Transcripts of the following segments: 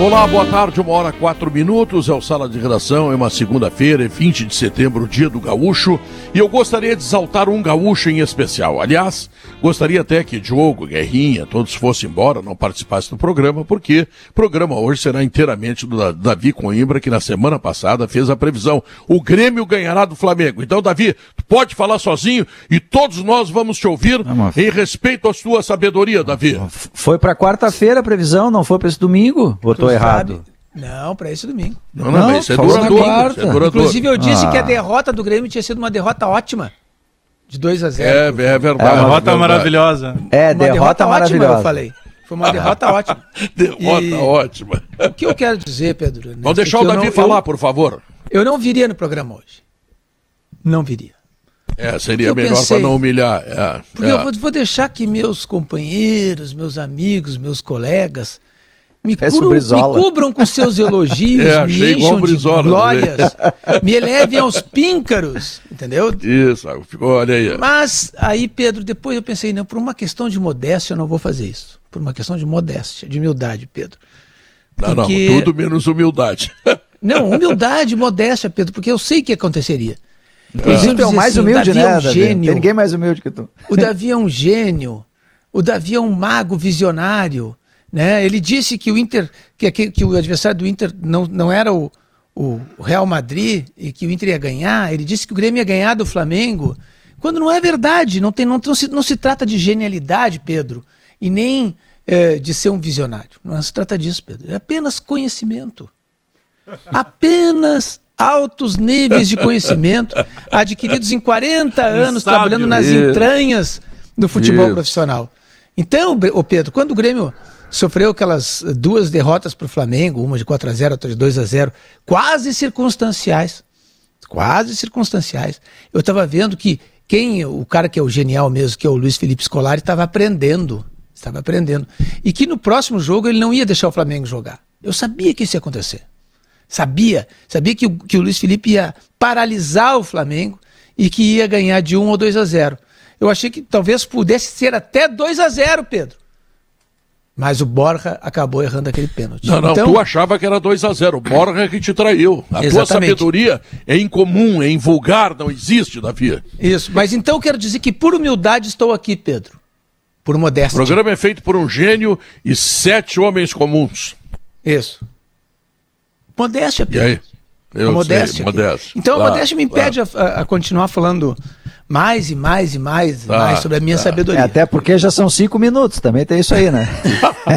Olá, boa tarde, uma hora quatro minutos, é o Sala de Redação, é uma segunda-feira, é 20 de setembro, dia do gaúcho, e eu gostaria de exaltar um gaúcho em especial. Aliás, gostaria até que Diogo, Guerrinha, todos fossem embora, não participassem do programa, porque o programa hoje será inteiramente do Davi Coimbra, que na semana passada fez a previsão. O Grêmio ganhará do Flamengo. Então, Davi, tu pode falar sozinho e todos nós vamos te ouvir em respeito à sua sabedoria, Davi. Foi para quarta-feira a previsão, não foi para esse domingo? Botou errado. Não, para esse domingo. Não, não, não isso é duradouro. É. Inclusive, eu disse ah. que a derrota do Grêmio tinha sido uma derrota ótima. De 2 a 0 É, é verdade. É derrota maravilhosa. É, derrota, derrota maravilhosa. Ótima, eu falei. Foi uma derrota ótima. derrota e... ótima. O que eu quero dizer, Pedro? Vamos deixar o Davi não, falar, eu, por favor. Eu não viria no programa hoje. Não viria. É, seria melhor para não humilhar. É, porque é. eu vou, vou deixar que meus companheiros, meus amigos, meus colegas me, cubram, me cubram com seus elogios, é, me encham de glórias, me elevem aos píncaros, entendeu? Isso, ficou, olha aí. Mas aí, Pedro, depois eu pensei, não, por uma questão de modéstia eu não vou fazer isso. Por uma questão de modéstia, de humildade, Pedro. Porque... Não, não, tudo menos humildade. Não, humildade, modéstia, Pedro, porque eu sei o que aconteceria. Inclusive, é o mais assim, humilde, né? É um gênio. Tem ninguém mais humilde que tu. O Davi é um gênio. O Davi é um mago visionário. Né? Ele disse que o Inter, que, que, que o adversário do Inter não, não era o, o, Real Madrid e que o Inter ia ganhar. Ele disse que o Grêmio ia ganhar do Flamengo. Quando não é verdade, não, tem, não, não, se, não se trata de genialidade, Pedro, e nem é, de ser um visionário. Não se trata disso, Pedro. É apenas conhecimento. Apenas altos níveis de conhecimento adquiridos em 40 anos trabalhando nas entranhas do futebol Isso. profissional. Então, o Pedro, quando o Grêmio sofreu aquelas duas derrotas para o Flamengo, uma de 4 a 0 outra de 2 a 0 quase circunstanciais, quase circunstanciais. Eu estava vendo que quem, o cara que é o genial mesmo, que é o Luiz Felipe Scolari, estava aprendendo, estava aprendendo. E que no próximo jogo ele não ia deixar o Flamengo jogar. Eu sabia que isso ia acontecer. Sabia, sabia que o, que o Luiz Felipe ia paralisar o Flamengo e que ia ganhar de 1 ou 2 a 0. Eu achei que talvez pudesse ser até 2 a 0, Pedro. Mas o Borja acabou errando aquele pênalti. Não, não, então... tu achava que era 2 a 0 O Borja é que te traiu. A Exatamente. tua sabedoria é incomum, é invulgar, não existe, Davi. Isso, mas então eu quero dizer que por humildade estou aqui, Pedro. Por modéstia. O programa é feito por um gênio e sete homens comuns. Isso. Modéstia, Pedro. E aí? Eu a modéstia. Sei, modéstia. Então a modéstia me impede a, a, continuar falando mais e mais e mais, tá, mais sobre a minha tá. sabedoria. É, até porque já são cinco minutos, também tem isso aí, né?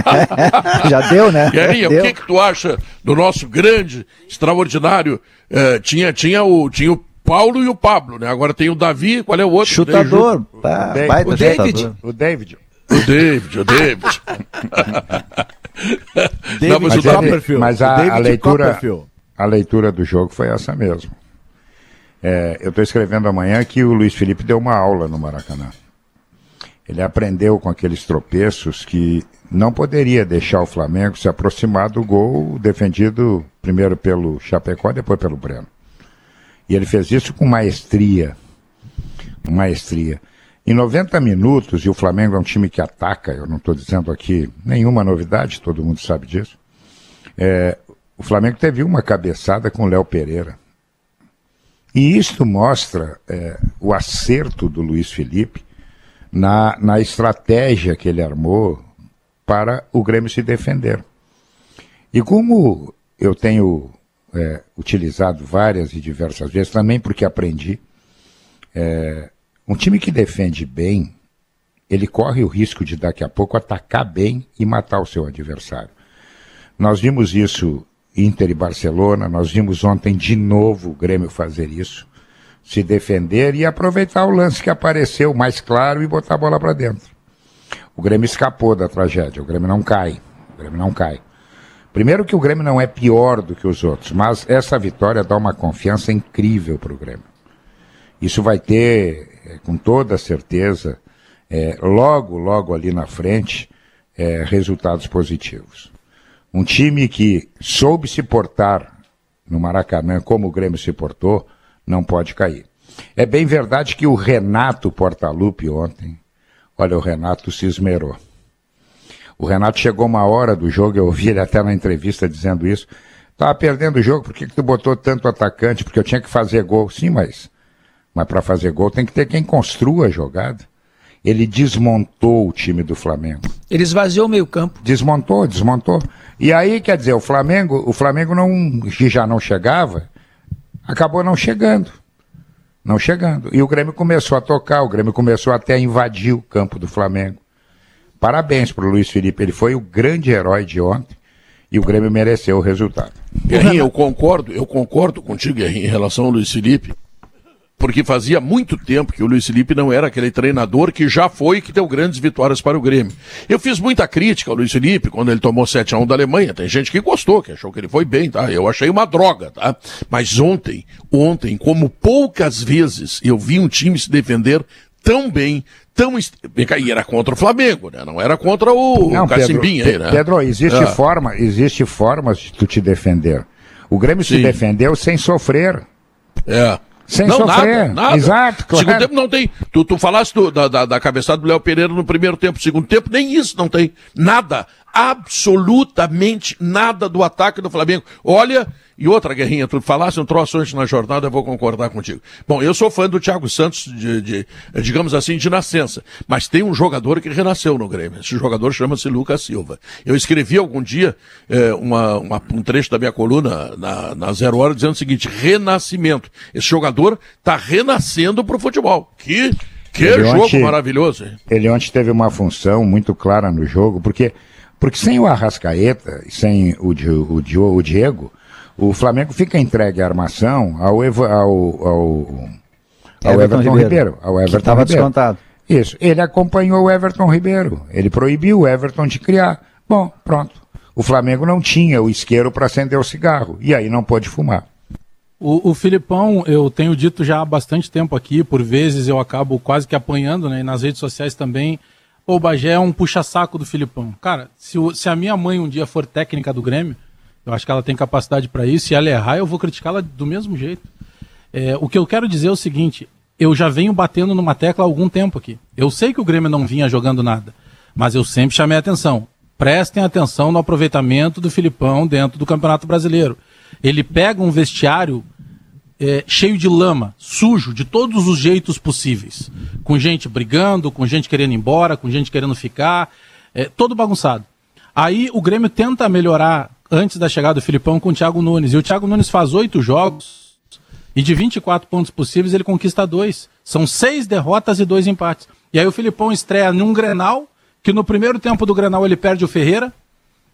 já deu, né? E aí, o que, que tu acha do nosso grande, extraordinário? Uh, tinha, tinha, o, tinha o Paulo e o Pablo, né? Agora tem o Davi, qual é o outro? Chutador. Tá, o, David. o David. O David, o David. Não, mas, mas, ele, mas a, a, leitura, a leitura do jogo foi essa mesmo. É, eu estou escrevendo amanhã que o Luiz Felipe deu uma aula no Maracanã. Ele aprendeu com aqueles tropeços que não poderia deixar o Flamengo se aproximar do gol defendido primeiro pelo Chapecó, depois pelo Breno. E ele fez isso com maestria. Maestria. Em 90 minutos, e o Flamengo é um time que ataca, eu não estou dizendo aqui nenhuma novidade, todo mundo sabe disso. É, o Flamengo teve uma cabeçada com o Léo Pereira. E isto mostra é, o acerto do Luiz Felipe na, na estratégia que ele armou para o Grêmio se defender. E como eu tenho é, utilizado várias e diversas vezes, também porque aprendi, é, um time que defende bem, ele corre o risco de daqui a pouco atacar bem e matar o seu adversário. Nós vimos isso Inter e Barcelona, nós vimos ontem de novo o Grêmio fazer isso, se defender e aproveitar o lance que apareceu mais claro e botar a bola para dentro. O Grêmio escapou da tragédia, o Grêmio não cai, o Grêmio não cai. Primeiro que o Grêmio não é pior do que os outros, mas essa vitória dá uma confiança incrível para o Grêmio. Isso vai ter é, com toda certeza, é, logo, logo ali na frente, é, resultados positivos. Um time que soube se portar no Maracanã como o Grêmio se portou, não pode cair. É bem verdade que o Renato Portaluppi ontem, olha, o Renato se esmerou. O Renato chegou uma hora do jogo, eu ouvi ele até na entrevista dizendo isso. Tava perdendo o jogo, por que, que tu botou tanto atacante? Porque eu tinha que fazer gol. Sim, mas, mas para fazer gol tem que ter quem construa a jogada. Ele desmontou o time do Flamengo. Ele esvaziou o meio-campo. Desmontou, desmontou. E aí, quer dizer, o Flamengo, o Flamengo não, que já não chegava, acabou não chegando. Não chegando. E o Grêmio começou a tocar, o Grêmio começou até a invadir o campo do Flamengo. Parabéns para o Luiz Felipe, ele foi o grande herói de ontem e o Grêmio mereceu o resultado. Guerrinha, eu concordo, eu concordo contigo, Guerrinha, em relação ao Luiz Felipe, porque fazia muito tempo que o Luiz Felipe não era aquele treinador que já foi que deu grandes vitórias para o Grêmio. Eu fiz muita crítica ao Luiz Felipe quando ele tomou 7 a 1 da Alemanha. Tem gente que gostou, que achou que ele foi bem, tá? Eu achei uma droga, tá? Mas ontem, ontem, como poucas vezes eu vi um time se defender tão bem, tão. E era contra o Flamengo, né? Não era contra o Não, Cacimbinha Pedro, aí, né? Pedro, existe é. forma, existe formas de tu te defender. O Grêmio Sim. se defendeu sem sofrer. É. Sem não, sofrer. Nada, nada. Exato, claro. Segundo tempo não tem. Tu, tu falaste do, da, da, da cabeçada do Léo Pereira no primeiro tempo. Segundo tempo, nem isso não tem. Nada. Absolutamente nada do ataque do Flamengo. Olha, e outra, Guerrinha, tu falasse um troço antes na jornada, eu vou concordar contigo. Bom, eu sou fã do Thiago Santos, de, de, digamos assim, de nascença. Mas tem um jogador que renasceu no Grêmio. Esse jogador chama-se Lucas Silva. Eu escrevi algum dia é, uma, uma, um trecho da minha coluna na, na Zero Hora dizendo o seguinte: renascimento. Esse jogador está renascendo para o futebol. Que, que ele jogo ontem, maravilhoso. Ele ontem teve uma função muito clara no jogo, porque, porque sem o Arrascaeta, sem o, o, o, o Diego o Flamengo fica entregue à armação ao, Evo, ao, ao, ao Everton, Everton Ribeiro. Ribeiro. Ao Everton estava descontado. Isso. Ele acompanhou o Everton Ribeiro. Ele proibiu o Everton de criar. Bom, pronto. O Flamengo não tinha o isqueiro para acender o cigarro. E aí não pôde fumar. O, o, Filipão, eu tenho dito já há bastante tempo aqui, por vezes eu acabo quase que apanhando, né? E nas redes sociais também. O Bagé é um puxa-saco do Filipão. Cara, se, se a minha mãe um dia for técnica do Grêmio, eu acho que ela tem capacidade para isso. Se ela errar, eu vou criticá-la do mesmo jeito. É, o que eu quero dizer é o seguinte: eu já venho batendo numa tecla há algum tempo aqui. Eu sei que o Grêmio não vinha jogando nada, mas eu sempre chamei a atenção. Prestem atenção no aproveitamento do Filipão dentro do Campeonato Brasileiro. Ele pega um vestiário é, cheio de lama, sujo, de todos os jeitos possíveis. Com gente brigando, com gente querendo ir embora, com gente querendo ficar, é, todo bagunçado. Aí o Grêmio tenta melhorar antes da chegada do Filipão com o Thiago Nunes. E o Thiago Nunes faz oito jogos e de 24 pontos possíveis ele conquista dois. São seis derrotas e dois empates. E aí o Filipão estreia num Grenal, que no primeiro tempo do Grenal ele perde o Ferreira,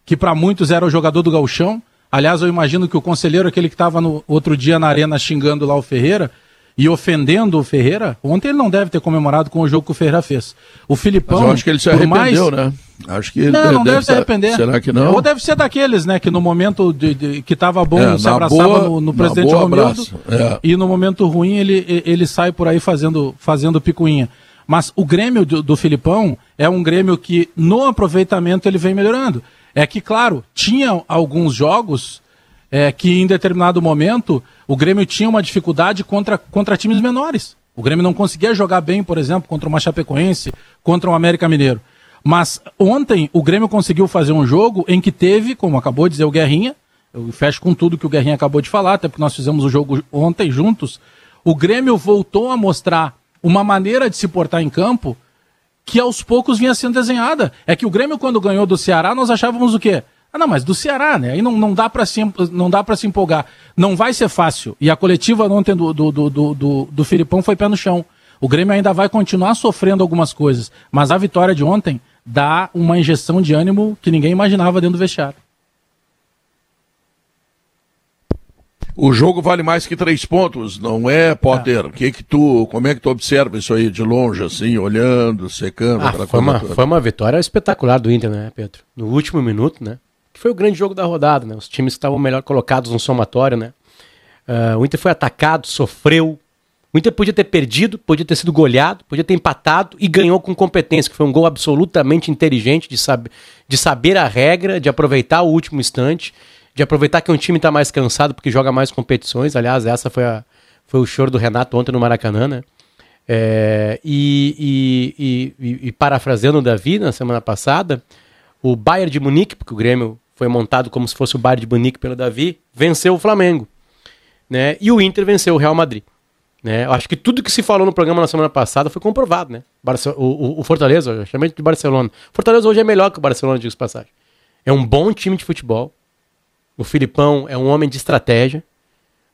que para muitos era o jogador do Galchão. Aliás, eu imagino que o conselheiro, aquele que estava no outro dia na arena xingando lá o Ferreira, e ofendendo o Ferreira, ontem ele não deve ter comemorado com o jogo que o Ferreira fez. O Filipão. Mas eu acho que ele se arrependeu, mais... né? Acho que ele não, deve, não deve, deve se arrepender. Será que não? Ou deve ser daqueles, né? Que no momento de, de que estava bom é, se abraçava boa, no, no presidente Romildo. É. E no momento ruim ele, ele sai por aí fazendo, fazendo picuinha. Mas o Grêmio do, do Filipão é um Grêmio que no aproveitamento ele vem melhorando. É que, claro, tinha alguns jogos é, que em determinado momento o Grêmio tinha uma dificuldade contra, contra times menores. O Grêmio não conseguia jogar bem, por exemplo, contra uma Chapecoense, contra o um América Mineiro. Mas ontem o Grêmio conseguiu fazer um jogo em que teve, como acabou de dizer o Guerrinha, eu fecho com tudo que o Guerrinha acabou de falar, até porque nós fizemos o jogo ontem juntos. O Grêmio voltou a mostrar uma maneira de se portar em campo que aos poucos vinha sendo desenhada. É que o Grêmio, quando ganhou do Ceará, nós achávamos o quê? Ah, não, mas do Ceará, né? Aí não, não dá para se, não dá se empolgar. Não vai ser fácil. E a coletiva ontem do, do, do, do, do Filipão foi pé no chão. O Grêmio ainda vai continuar sofrendo algumas coisas. Mas a vitória de ontem dá uma injeção de ânimo que ninguém imaginava dentro do vestiário. O jogo vale mais que três pontos, não é, Potter? É. Que que tu, como é que tu observa isso aí de longe, assim, olhando, secando? Ah, foi, uma, foi uma vitória espetacular do Inter, né, Pedro? No último minuto, né? Que foi o grande jogo da rodada, né? Os times estavam melhor colocados no somatório, né? Uh, o Inter foi atacado, sofreu, O Inter podia ter perdido, podia ter sido goleado, podia ter empatado e ganhou com competência, que foi um gol absolutamente inteligente de, sab de saber a regra, de aproveitar o último instante, de aproveitar que um time está mais cansado porque joga mais competições. Aliás, essa foi, a, foi o choro do Renato ontem no Maracanã, né? É, e, e, e, e, parafraseando o Davi na semana passada, o Bayern de Munique, porque o Grêmio foi montado como se fosse o Bayern de Munique pelo Davi, venceu o Flamengo. Né? E o Inter venceu o Real Madrid. Né? Eu acho que tudo que se falou no programa na semana passada foi comprovado. Né? Barce o, o, o, Fortaleza, eu chamei de Barcelona. Fortaleza hoje é melhor que o Barcelona, digo passagem. É um bom time de futebol. O Filipão é um homem de estratégia.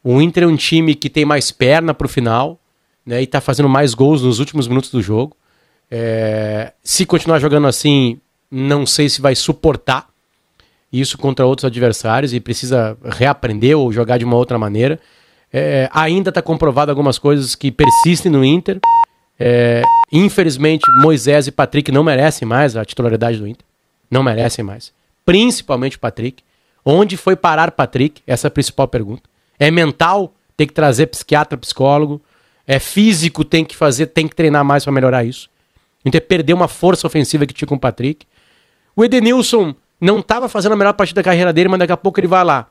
O Inter é um time que tem mais perna para o final né, e está fazendo mais gols nos últimos minutos do jogo. É, se continuar jogando assim, não sei se vai suportar isso contra outros adversários e precisa reaprender ou jogar de uma outra maneira. É, ainda está comprovado algumas coisas que persistem no Inter. É, infelizmente, Moisés e Patrick não merecem mais a titularidade do Inter. Não merecem mais. Principalmente Patrick. Onde foi parar Patrick? Essa é a principal pergunta. É mental? Tem que trazer psiquiatra, psicólogo é físico, tem que fazer, tem que treinar mais para melhorar isso. Inter perdeu uma força ofensiva que tinha com o Patrick. O Edenilson não estava fazendo a melhor partida da carreira dele, mas daqui a pouco ele vai lá.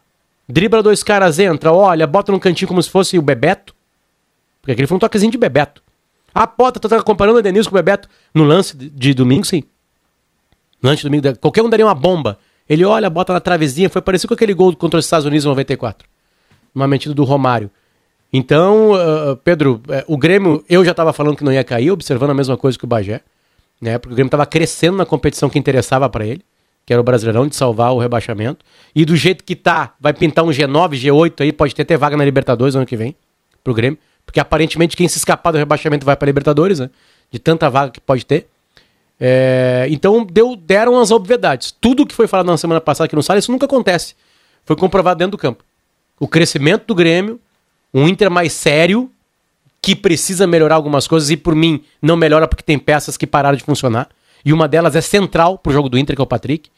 Dribla dois caras, entra, olha, bota no cantinho como se fosse o Bebeto. Porque aquele foi um toquezinho de Bebeto. Ah, Pota, tu tá comparando o Edenilson com o Bebeto no lance de, de domingo, sim. No lance de domingo, qualquer um daria uma bomba. Ele olha, bota na travezinha, foi parecido com aquele gol contra os Estados Unidos em 94. Uma mentira do Romário. Então, uh, Pedro, uh, o Grêmio, eu já estava falando que não ia cair, observando a mesma coisa que o Bagé, né? Porque o Grêmio estava crescendo na competição que interessava para ele, que era o Brasileirão, de salvar o rebaixamento. E do jeito que tá, vai pintar um G9, G8 aí, pode ter até vaga na Libertadores ano que vem, pro Grêmio. Porque aparentemente quem se escapar do rebaixamento vai para Libertadores, né? De tanta vaga que pode ter. É, então deu, deram as obviedades. Tudo que foi falado na semana passada aqui no Sala, isso nunca acontece. Foi comprovado dentro do campo. O crescimento do Grêmio, um Inter mais sério, que precisa melhorar algumas coisas e por mim não melhora porque tem peças que pararam de funcionar. E uma delas é central pro jogo do Inter, que é o Patrick.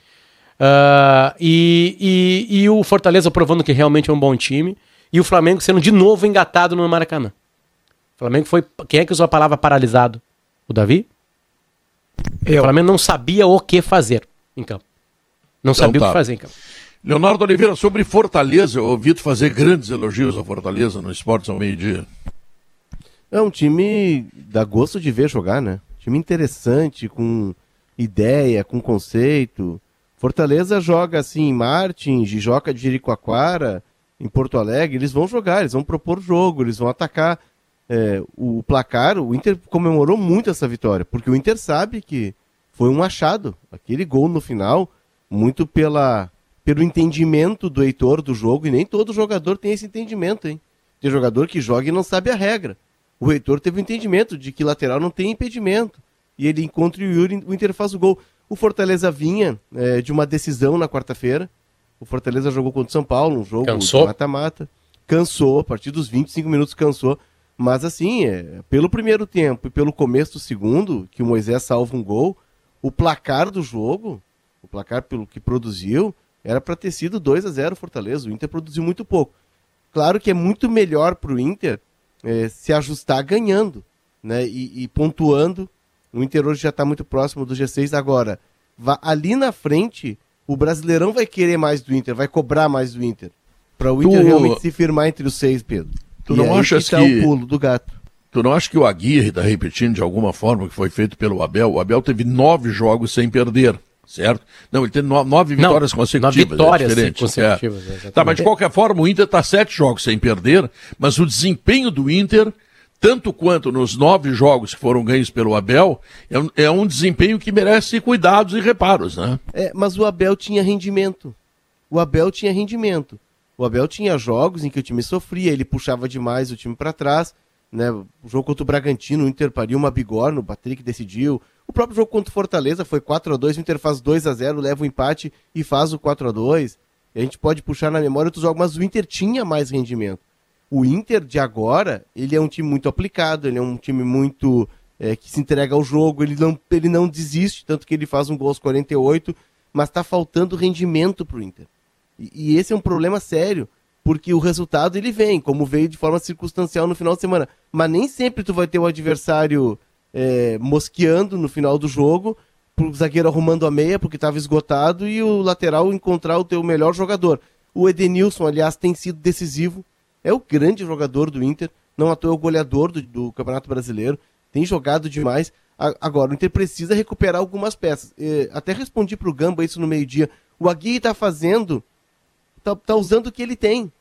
Uh, e, e, e, o Fortaleza provando que realmente é um bom time. E o Flamengo sendo de novo engatado no Maracanã. O Flamengo foi. Quem é que usou a palavra paralisado? O Davi? Eu. O Flamengo não sabia o que fazer em campo. Não então, sabia tá. o que fazer em campo. Leonardo Oliveira, sobre Fortaleza, eu ouvi tu fazer grandes elogios ao Fortaleza no Esportes ao meio-dia. É um time dá gosto de ver jogar, né? Time interessante, com ideia, com conceito. Fortaleza joga assim em Martins, joga de Jericoacoara, em Porto Alegre, eles vão jogar, eles vão propor jogo, eles vão atacar é, o placar. O Inter comemorou muito essa vitória, porque o Inter sabe que foi um achado. Aquele gol no final, muito pela pelo entendimento do Heitor do jogo, e nem todo jogador tem esse entendimento, hein? Tem jogador que joga e não sabe a regra. O Heitor teve o entendimento de que lateral não tem impedimento. E ele encontra o Yuri, o Inter faz o gol. O Fortaleza vinha é, de uma decisão na quarta-feira. O Fortaleza jogou contra o São Paulo, um jogo mata-mata. Cansou, a partir dos 25 minutos cansou. Mas assim, é, pelo primeiro tempo e pelo começo do segundo, que o Moisés salva um gol, o placar do jogo, o placar pelo que produziu, era para ter sido 2 a 0 Fortaleza. O Inter produziu muito pouco. Claro que é muito melhor para o Inter é, se ajustar ganhando né, e, e, pontuando. O Inter hoje já está muito próximo do G6. Agora, ali na frente, o Brasileirão vai querer mais do Inter, vai cobrar mais do Inter. Para o Inter tu... realmente se firmar entre os seis, Pedro. Tu e não achas que, tá que... o pulo do gato. Tu não acha que o Aguirre está repetindo de alguma forma o que foi feito pelo Abel? O Abel teve nove jogos sem perder certo? Não, ele tem nove vitórias não, consecutivas. Nove vitórias é consecutivas. É. Tá, mas de qualquer forma, o Inter está sete jogos sem perder, mas o desempenho do Inter, tanto quanto nos nove jogos que foram ganhos pelo Abel, é um, é um desempenho que merece cuidados e reparos, né? É, mas o Abel tinha rendimento. O Abel tinha rendimento. O Abel tinha jogos em que o time sofria, ele puxava demais o time para trás. Né? O jogo contra o Bragantino, o Inter pariu uma bigorna, o Patrick decidiu. O próprio jogo contra o Fortaleza foi 4 a 2 o Inter faz 2 a 0 leva o empate e faz o 4 a 2 A gente pode puxar na memória outros jogos, mas o Inter tinha mais rendimento. O Inter de agora, ele é um time muito aplicado, ele é um time muito é, que se entrega ao jogo, ele não, ele não desiste, tanto que ele faz um gol aos 48, mas está faltando rendimento para o Inter. E, e, esse é um problema sério, porque o resultado ele vem, como veio de forma circunstancial no final de semana, mas nem sempre tu vai ter o adversário é, mosqueando no final do jogo, o zagueiro arrumando a meia porque estava esgotado e o lateral encontrar o teu melhor jogador. O Edenilson, aliás, tem sido decisivo, é o grande jogador do Inter, não à toa é o goleador do, do Campeonato Brasileiro, tem jogado demais. Agora, o Inter precisa recuperar algumas peças. É, até respondi para o Gamba isso no meio-dia. O Aguirre está fazendo, está tá usando o que ele tem.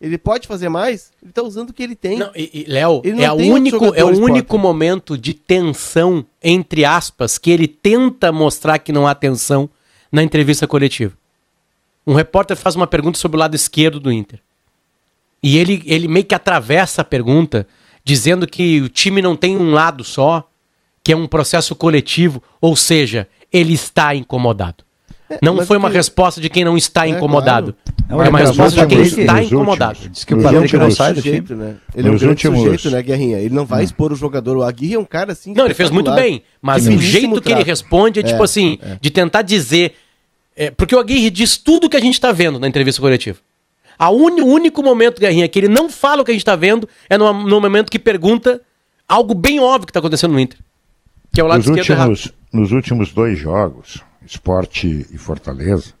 Ele pode fazer mais? Ele está usando o que ele tem. Léo, é, o único, é o único momento de tensão, entre aspas, que ele tenta mostrar que não há tensão na entrevista coletiva. Um repórter faz uma pergunta sobre o lado esquerdo do Inter. E ele, ele meio que atravessa a pergunta, dizendo que o time não tem um lado só, que é um processo coletivo, ou seja, ele está incomodado. É, não foi uma que... resposta de quem não está é, incomodado. Claro. É, uma resposta de quem está incomodado. Diz que o Patrick não sai do jeito, né? Ele Nos é um grande últimos... sujeito, né, Guerrinha? Ele não vai hum. expor o jogador. O Aguirre é um cara assim... Não, ele fez muito bem. Mas o jeito que ele responde é, tipo é, assim, é. de tentar dizer... É, porque o Aguirre diz tudo que a gente está vendo na entrevista coletiva. O único momento, Guerrinha, que ele não fala o que a gente está vendo é no, no momento que pergunta algo bem óbvio que está acontecendo no Inter. Que é o lado nos esquerdo últimos, Nos últimos dois jogos Esporte e Fortaleza,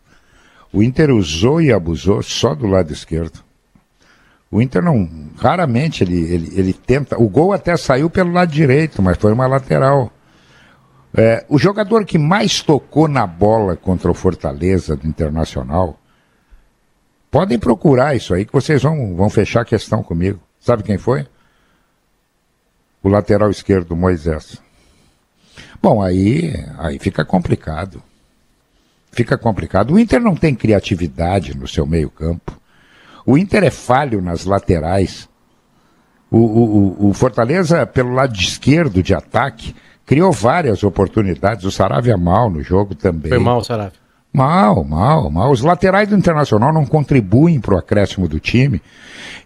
o Inter usou e abusou só do lado esquerdo. O Inter não, raramente ele, ele, ele tenta. O gol até saiu pelo lado direito, mas foi uma lateral. É, o jogador que mais tocou na bola contra o Fortaleza do Internacional, podem procurar isso aí que vocês vão, vão fechar a questão comigo. Sabe quem foi? O lateral esquerdo, Moisés. Bom, aí, aí fica complicado fica complicado. O Inter não tem criatividade no seu meio-campo. O Inter é falho nas laterais. O, o, o, Fortaleza, pelo lado esquerdo de ataque, criou várias oportunidades. O Saravia mal no jogo também. Foi mal o Saravia. Mal, mal, mal. Os laterais do Internacional não contribuem para o acréscimo do time.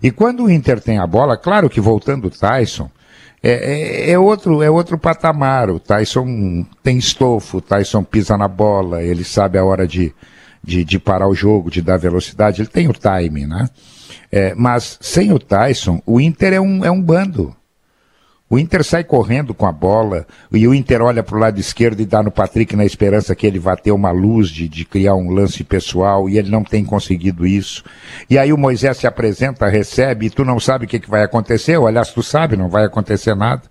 E quando o Inter tem a bola, claro que voltando o Tyson, é, é, é, outro, é outro patamar. O Tyson tem estofo, o Tyson pisa na bola, ele sabe a hora de, de, de parar o jogo, de dar velocidade, ele tem o timing, né? É, mas sem o Tyson, o Inter é um, é um bando. O Inter sai correndo com a bola e o Inter olha para o lado esquerdo e dá no Patrick na esperança que ele vá ter uma luz de, de criar um lance pessoal e ele não tem conseguido isso. E aí o Moisés se apresenta, recebe e tu não sabe o que, que vai acontecer, ou aliás, tu sabe, não vai acontecer nada.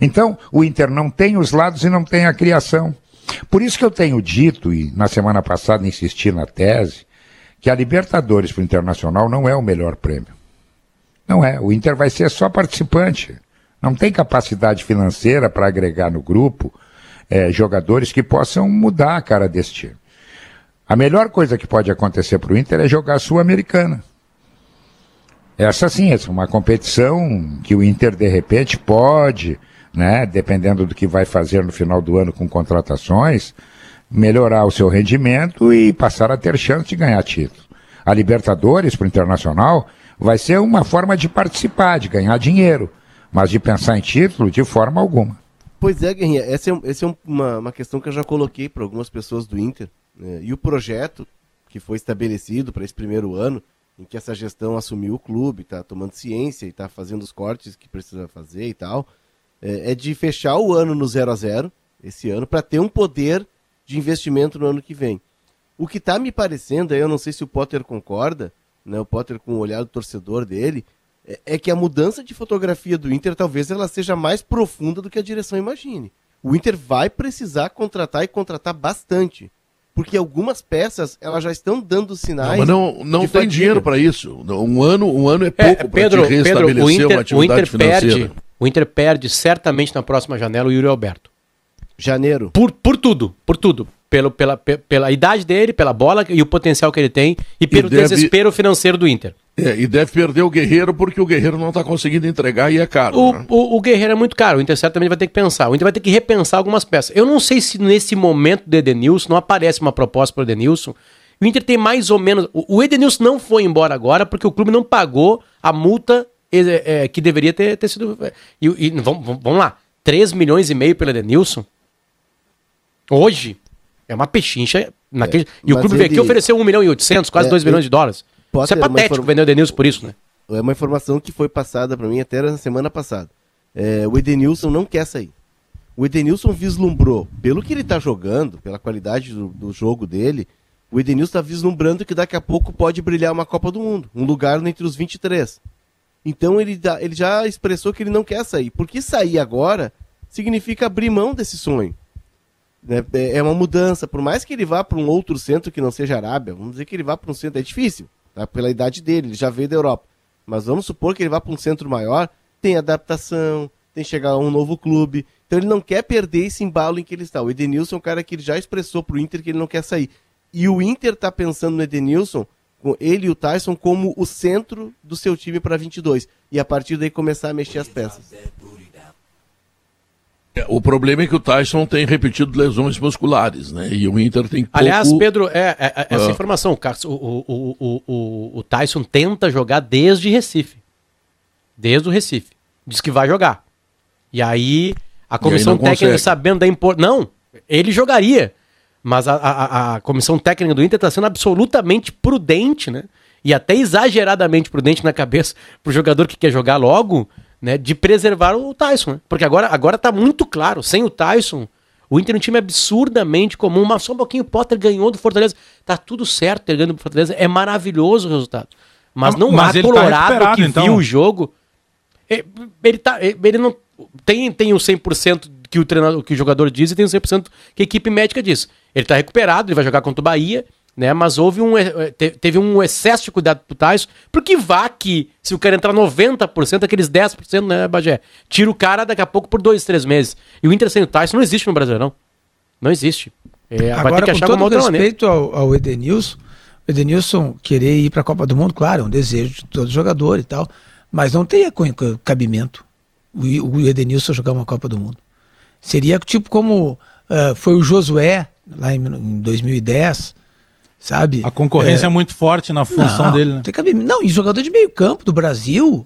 Então, o Inter não tem os lados e não tem a criação. Por isso que eu tenho dito, e na semana passada insisti na tese, que a Libertadores para o Internacional não é o melhor prêmio. Não é. O Inter vai ser só participante não tem capacidade financeira para agregar no grupo é, jogadores que possam mudar a cara desse time. A melhor coisa que pode acontecer para o Inter é jogar a Sul-Americana. Essa sim, essa é uma competição que o Inter de repente pode, né, dependendo do que vai fazer no final do ano com contratações, melhorar o seu rendimento e passar a ter chance de ganhar título. A Libertadores para o Internacional vai ser uma forma de participar, de ganhar dinheiro. Mas de pensar em título, de forma alguma. Pois é, Guerrinha, essa é, essa é uma, uma questão que eu já coloquei para algumas pessoas do Inter. Né? E o projeto que foi estabelecido para esse primeiro ano, em que essa gestão assumiu o clube, está tomando ciência e está fazendo os cortes que precisa fazer e tal, é, é de fechar o ano no 0 a 0 esse ano, para ter um poder de investimento no ano que vem. O que está me parecendo, eu não sei se o Potter concorda, né, o Potter com o olhar do torcedor dele, é, é que a mudança de fotografia do Inter talvez ela seja mais profunda do que a direção imagine. O Inter vai precisar contratar e contratar bastante. Porque algumas peças elas já estão dando sinais. Não, mas não, não tem dinheiro para isso. Um ano, um ano é pouco é, para restabelecer o Inter, uma atividade o Inter financeira. Perde, o Inter perde certamente na próxima janela o Yuri Alberto. Janeiro. Por, por tudo, por tudo pelo, pela, pela idade dele, pela bola e o potencial que ele tem e pelo e deve, desespero financeiro do Inter. É, e deve perder o Guerreiro porque o Guerreiro não está conseguindo entregar e é caro. O, né? o, o, Guerreiro é muito caro, o Inter certamente vai ter que pensar. O Inter vai ter que repensar algumas peças. Eu não sei se nesse momento do Edenilson não aparece uma proposta para o Edenilson. O Inter tem mais ou menos. O, Edenilson não foi embora agora porque o clube não pagou a multa é, é, que deveria ter, ter sido. É, e, e vamos, vamos lá, 3 milhões e meio pelo Edenilson. Hoje, é uma pechincha. Naquele... É, e o clube ele... aqui ofereceu 1 milhão e 800, quase é, 2 milhões de dólares. Potter, isso é patético for... vender o Denilson por isso, né? é uma informação que foi passada para mim até na semana passada. É, o Edenilson não quer sair. O Edenilson vislumbrou, pelo que ele está jogando, pela qualidade do, do, jogo dele, o Edenilson está vislumbrando que daqui a pouco pode brilhar uma Copa do Mundo, um lugar entre os 23. Então ele, dá, ele já expressou que ele não quer sair. Porque sair agora significa abrir mão desse sonho. Né? É, é uma mudança. Por mais que ele vá para um outro centro que não seja Arábia, vamos dizer que ele vá para um centro, é difícil, tá? pela idade dele, ele já veio da Europa. Mas vamos supor que ele vá para um centro maior, tem adaptação, tem chegar a um novo clube. Então ele não quer perder esse embalo em que ele está. O Edenilson é um cara que ele já expressou para o Inter que ele não quer sair. E o Inter está pensando no Edenilson, ele e o Tyson, como o centro do seu time para 22. E a partir daí começar a mexer as peças. É, o problema é que o Tyson tem repetido lesões musculares, né? E o Inter tem pouco... Aliás, Pedro, é, é, é essa ah. informação, o, o, o, o, o Tyson tenta jogar desde Recife. Desde o Recife. Diz que vai jogar. E aí, a comissão aí técnica consegue. sabendo da importância... Não, ele jogaria. Mas a, a, a comissão técnica do Inter está sendo absolutamente prudente, né? E até exageradamente prudente na cabeça pro jogador que quer jogar logo né, de preservar o Tyson. Né? Porque agora, agora tá muito claro, sem o Tyson, o Inter é um time absurdamente comum, mas só um pouquinho o Potter ganhou do Fortaleza. Tá tudo certo ele ganhando do Fortaleza, é maravilhoso o resultado. Mas não mas há tá colorado tá que então. viu o jogo. Ele, tá, ele não tem, tem o 100% que o treinador, que o jogador diz e tem o 100% que a equipe médica diz. Ele tá recuperado, ele vai jogar contra o Bahia né? Mas houve um eh, teve um excesso de cuidado pro Tyson, porque vá que se o cara entrar 90%, aqueles 10%, né, Bagé? Tira o cara daqui a pouco por dois, três meses. E o Inter sem o Tyson não existe no Brasileirão. Não existe. É, Agora, vai ter que achar com todo respeito ao, ao Edenilson, o Edenilson querer ir para a Copa do Mundo, claro, é um desejo de todo jogador e tal, mas não teria cabimento o, o Edenilson jogar uma Copa do Mundo. Seria tipo como uh, foi o Josué lá em, em 2010, sabe? A concorrência é, é muito forte na função não, dele, né? Tem que, não, e jogador de meio campo do Brasil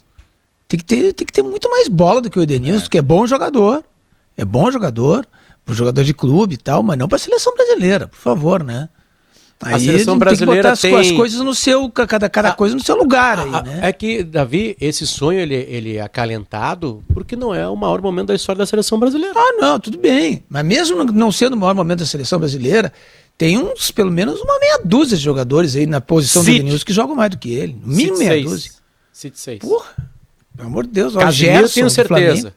tem que ter, tem que ter muito mais bola do que o Edenilson, é. que é bom jogador. É bom jogador, pro jogador de clube e tal, mas não para a seleção brasileira, por favor, né? Aí a seleção brasileira tem, as, tem... as, coisas no seu cada, cada a, coisa no seu lugar aí, a, né? É que Davi, esse sonho ele, ele é acalentado porque não é o maior momento da história da seleção brasileira. Ah, não, tudo bem. Mas mesmo não sendo o maior momento da seleção brasileira, tem uns, pelo menos, uma meia dúzia de jogadores aí na posição City. do Denilson que jogam mais do que ele. No mínimo City meia seis. dúzia. City 6. Porra, pelo amor de Deus. Casimiro, Gerson, tenho certeza.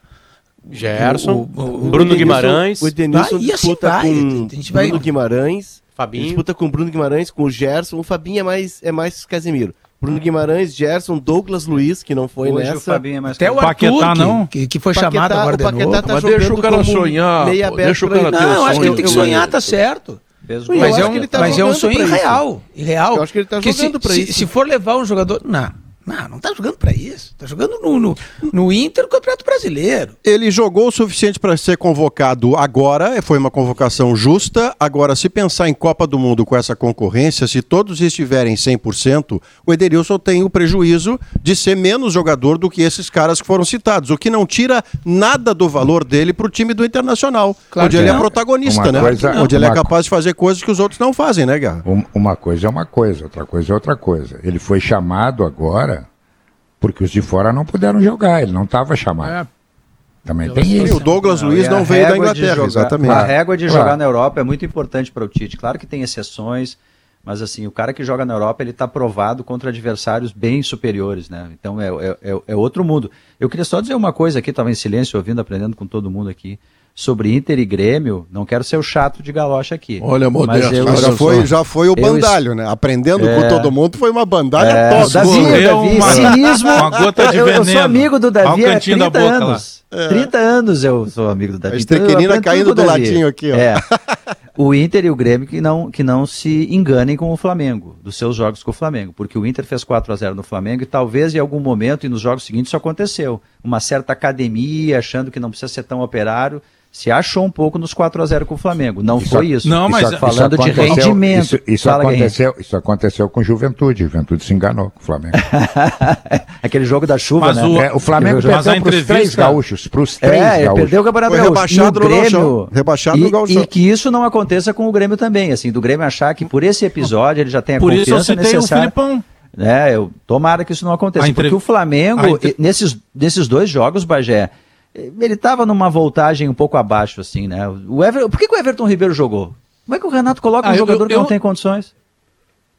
Gerson, o, o, o, Bruno Guimarães. O Denilson assim disputa vai, com a gente vai... Bruno Guimarães. Fabinho. Disputa com o Bruno Guimarães, com o Gerson. O Fabinho é mais, é mais Casemiro. Bruno Guimarães, Gerson, Douglas Luiz, que não foi Hoje nessa. O é mais Até o Arthur, Paquetá, não. Que, que foi Paquetá, chamado agora o Paquetá de novo. Tá Mas deixa o cara sonhar. Meia deixa o cara ter Não, acho que ele tem que sonhar, tá certo. Mas, é um, tá mas é um sonho irreal. Irreal. Eu acho que ele tá jogando para isso. Se for levar um jogador. Não. Não, não tá jogando para isso. Tá jogando no, no, no Inter no Campeonato Brasileiro. Ele jogou o suficiente para ser convocado agora, foi uma convocação justa. Agora, se pensar em Copa do Mundo com essa concorrência, se todos estiverem 100%, o Ederilson tem o prejuízo de ser menos jogador do que esses caras que foram citados, o que não tira nada do valor dele para o time do Internacional, claro onde ele é não. é protagonista, uma né? Coisa, onde ele é capaz de fazer coisas que os outros não fazem, né, Garra? Uma coisa é uma coisa, outra coisa é outra coisa. Ele foi chamado agora porque os de fora não puderam jogar, ele não estava chamado. É. Também tem isso. O Douglas não, Luiz não veio da Inglaterra, jogar, exatamente. A régua de jogar na Europa é muito importante para o Tite. Claro que tem exceções, mas assim, o cara que joga na Europa, ele está provado contra adversários bem superiores, né? Então é, é, é, é outro mundo. Eu queria só dizer uma coisa aqui, estava em silêncio, ouvindo, aprendendo com todo mundo aqui sobre Inter e Grêmio, não quero ser o chato de galocha aqui. Olha, modesto. Eu, já, foi, já foi o bandalho, né? Aprendendo é, com todo mundo foi uma bandalha é, top. Davi, Davi uma, cinismo. Uma gota de eu, veneno. Eu sou amigo do Davi há 30 anos. É. 30 anos eu sou amigo do Davi. A estrequenina então caindo do ladinho aqui, ó. É. O Inter e o Grêmio que não, que não se enganem com o Flamengo, dos seus jogos com o Flamengo, porque o Inter fez 4 a 0 no Flamengo e talvez em algum momento e nos jogos seguintes isso aconteceu. Uma certa academia achando que não precisa ser tão operário, se achou um pouco nos 4 a 0 com o Flamengo. Não isso, foi isso. Não, mas isso, falando isso de rendimento. Isso, isso aconteceu, isso aconteceu com Juventude. Juventude se enganou com o Flamengo. Aquele jogo da chuva, mas né? O, é, o Flamengo perdeu para os três gaúchos, para os três é, gaúchos. perdeu o Campeonato foi rebaixado e o Grêmio, rebaixado e, no Gauchão. E que isso não aconteça com o Grêmio também, assim, do Grêmio achar que por esse episódio ele já tem a por confiança necessária. Por isso eu citei necessária. o Filipão. Né? Eu, tomara que isso não aconteça. Entre... Porque o Flamengo, entre... nesses, nesses dois jogos, Bagé, ele estava numa voltagem um pouco abaixo, assim, né? O Ever... Por que, que o Everton Ribeiro jogou? Como é que o Renato coloca ah, um jogador eu, que não tem condições?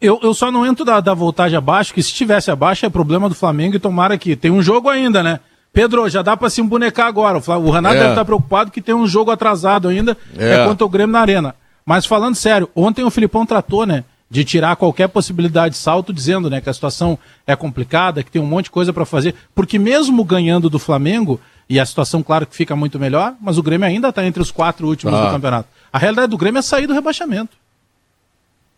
Eu, eu só não entro da, da voltagem abaixo, que se estivesse abaixo é problema do Flamengo e tomara que tem um jogo ainda, né? Pedro, já dá para se embonecar agora. O Renato é. deve estar preocupado que tem um jogo atrasado ainda, é. é contra o Grêmio na Arena. Mas falando sério, ontem o Filipão tratou, né? De tirar qualquer possibilidade de salto, dizendo né, que a situação é complicada, que tem um monte de coisa para fazer. Porque mesmo ganhando do Flamengo, e a situação, claro, que fica muito melhor, mas o Grêmio ainda está entre os quatro últimos ah. do campeonato. A realidade do Grêmio é sair do rebaixamento.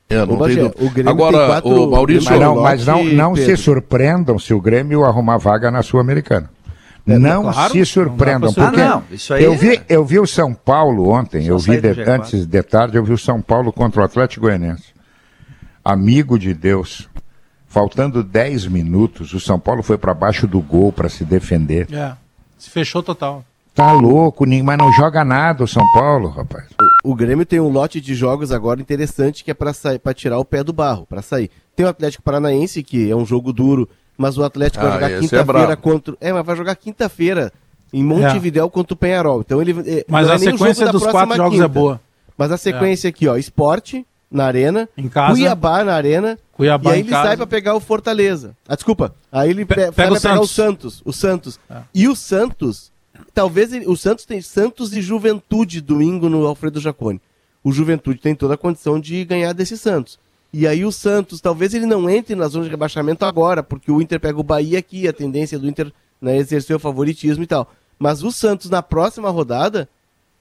É, não tem... o Grêmio Agora, tem quatro... o Maurício... Mas não, mas não, não se surpreendam se o Grêmio arrumar vaga na Sul-Americana. É, não claro, se surpreendam, não porque ah, não, eu, vi, é... eu vi o São Paulo ontem, Só eu vi de, antes de tarde, eu vi o São Paulo contra o Atlético Goianiense. Amigo de Deus, faltando 10 minutos, o São Paulo foi para baixo do gol para se defender. É, se fechou total. Tá louco, mas não joga nada o São Paulo, rapaz. O, o Grêmio tem um lote de jogos agora interessante que é para sair, para tirar o pé do barro, para sair. Tem o Atlético Paranaense, que é um jogo duro, mas o Atlético ah, vai jogar é quinta-feira é contra. É, mas vai jogar quinta-feira em Montevidéu é. contra o Penharol. Então ele. É, mas a é sequência dos quatro jogos quinta. é boa. Mas a sequência aqui, ó, esporte na arena, em casa, Cuiabá na arena, Cuiabá e aí ele casa. sai para pegar o Fortaleza. Ah, desculpa. Aí ele Pe pega sai pra pegar o Santos, o Santos. E o Santos, talvez ele, o Santos tem Santos e Juventude domingo no Alfredo Jacone. O Juventude tem toda a condição de ganhar desse Santos. E aí o Santos, talvez ele não entre na zona de rebaixamento agora, porque o Inter pega o Bahia aqui, a tendência do Inter né, exercer o favoritismo e tal. Mas o Santos, na próxima rodada,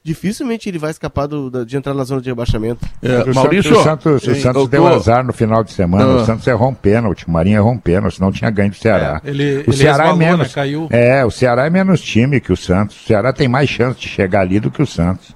dificilmente ele vai escapar do, de entrar na zona de rebaixamento. É, o Maurício, Santos, o Santos, o Santos deu azar no final de semana. Ah. O Santos errou um pênalti, o Marinho errou um pênalti, senão tinha ganho do Ceará. É, ele, o ele Ceará é menos. Né, caiu. É, o Ceará é menos time que o Santos. O Ceará tem mais chance de chegar ali do que o Santos.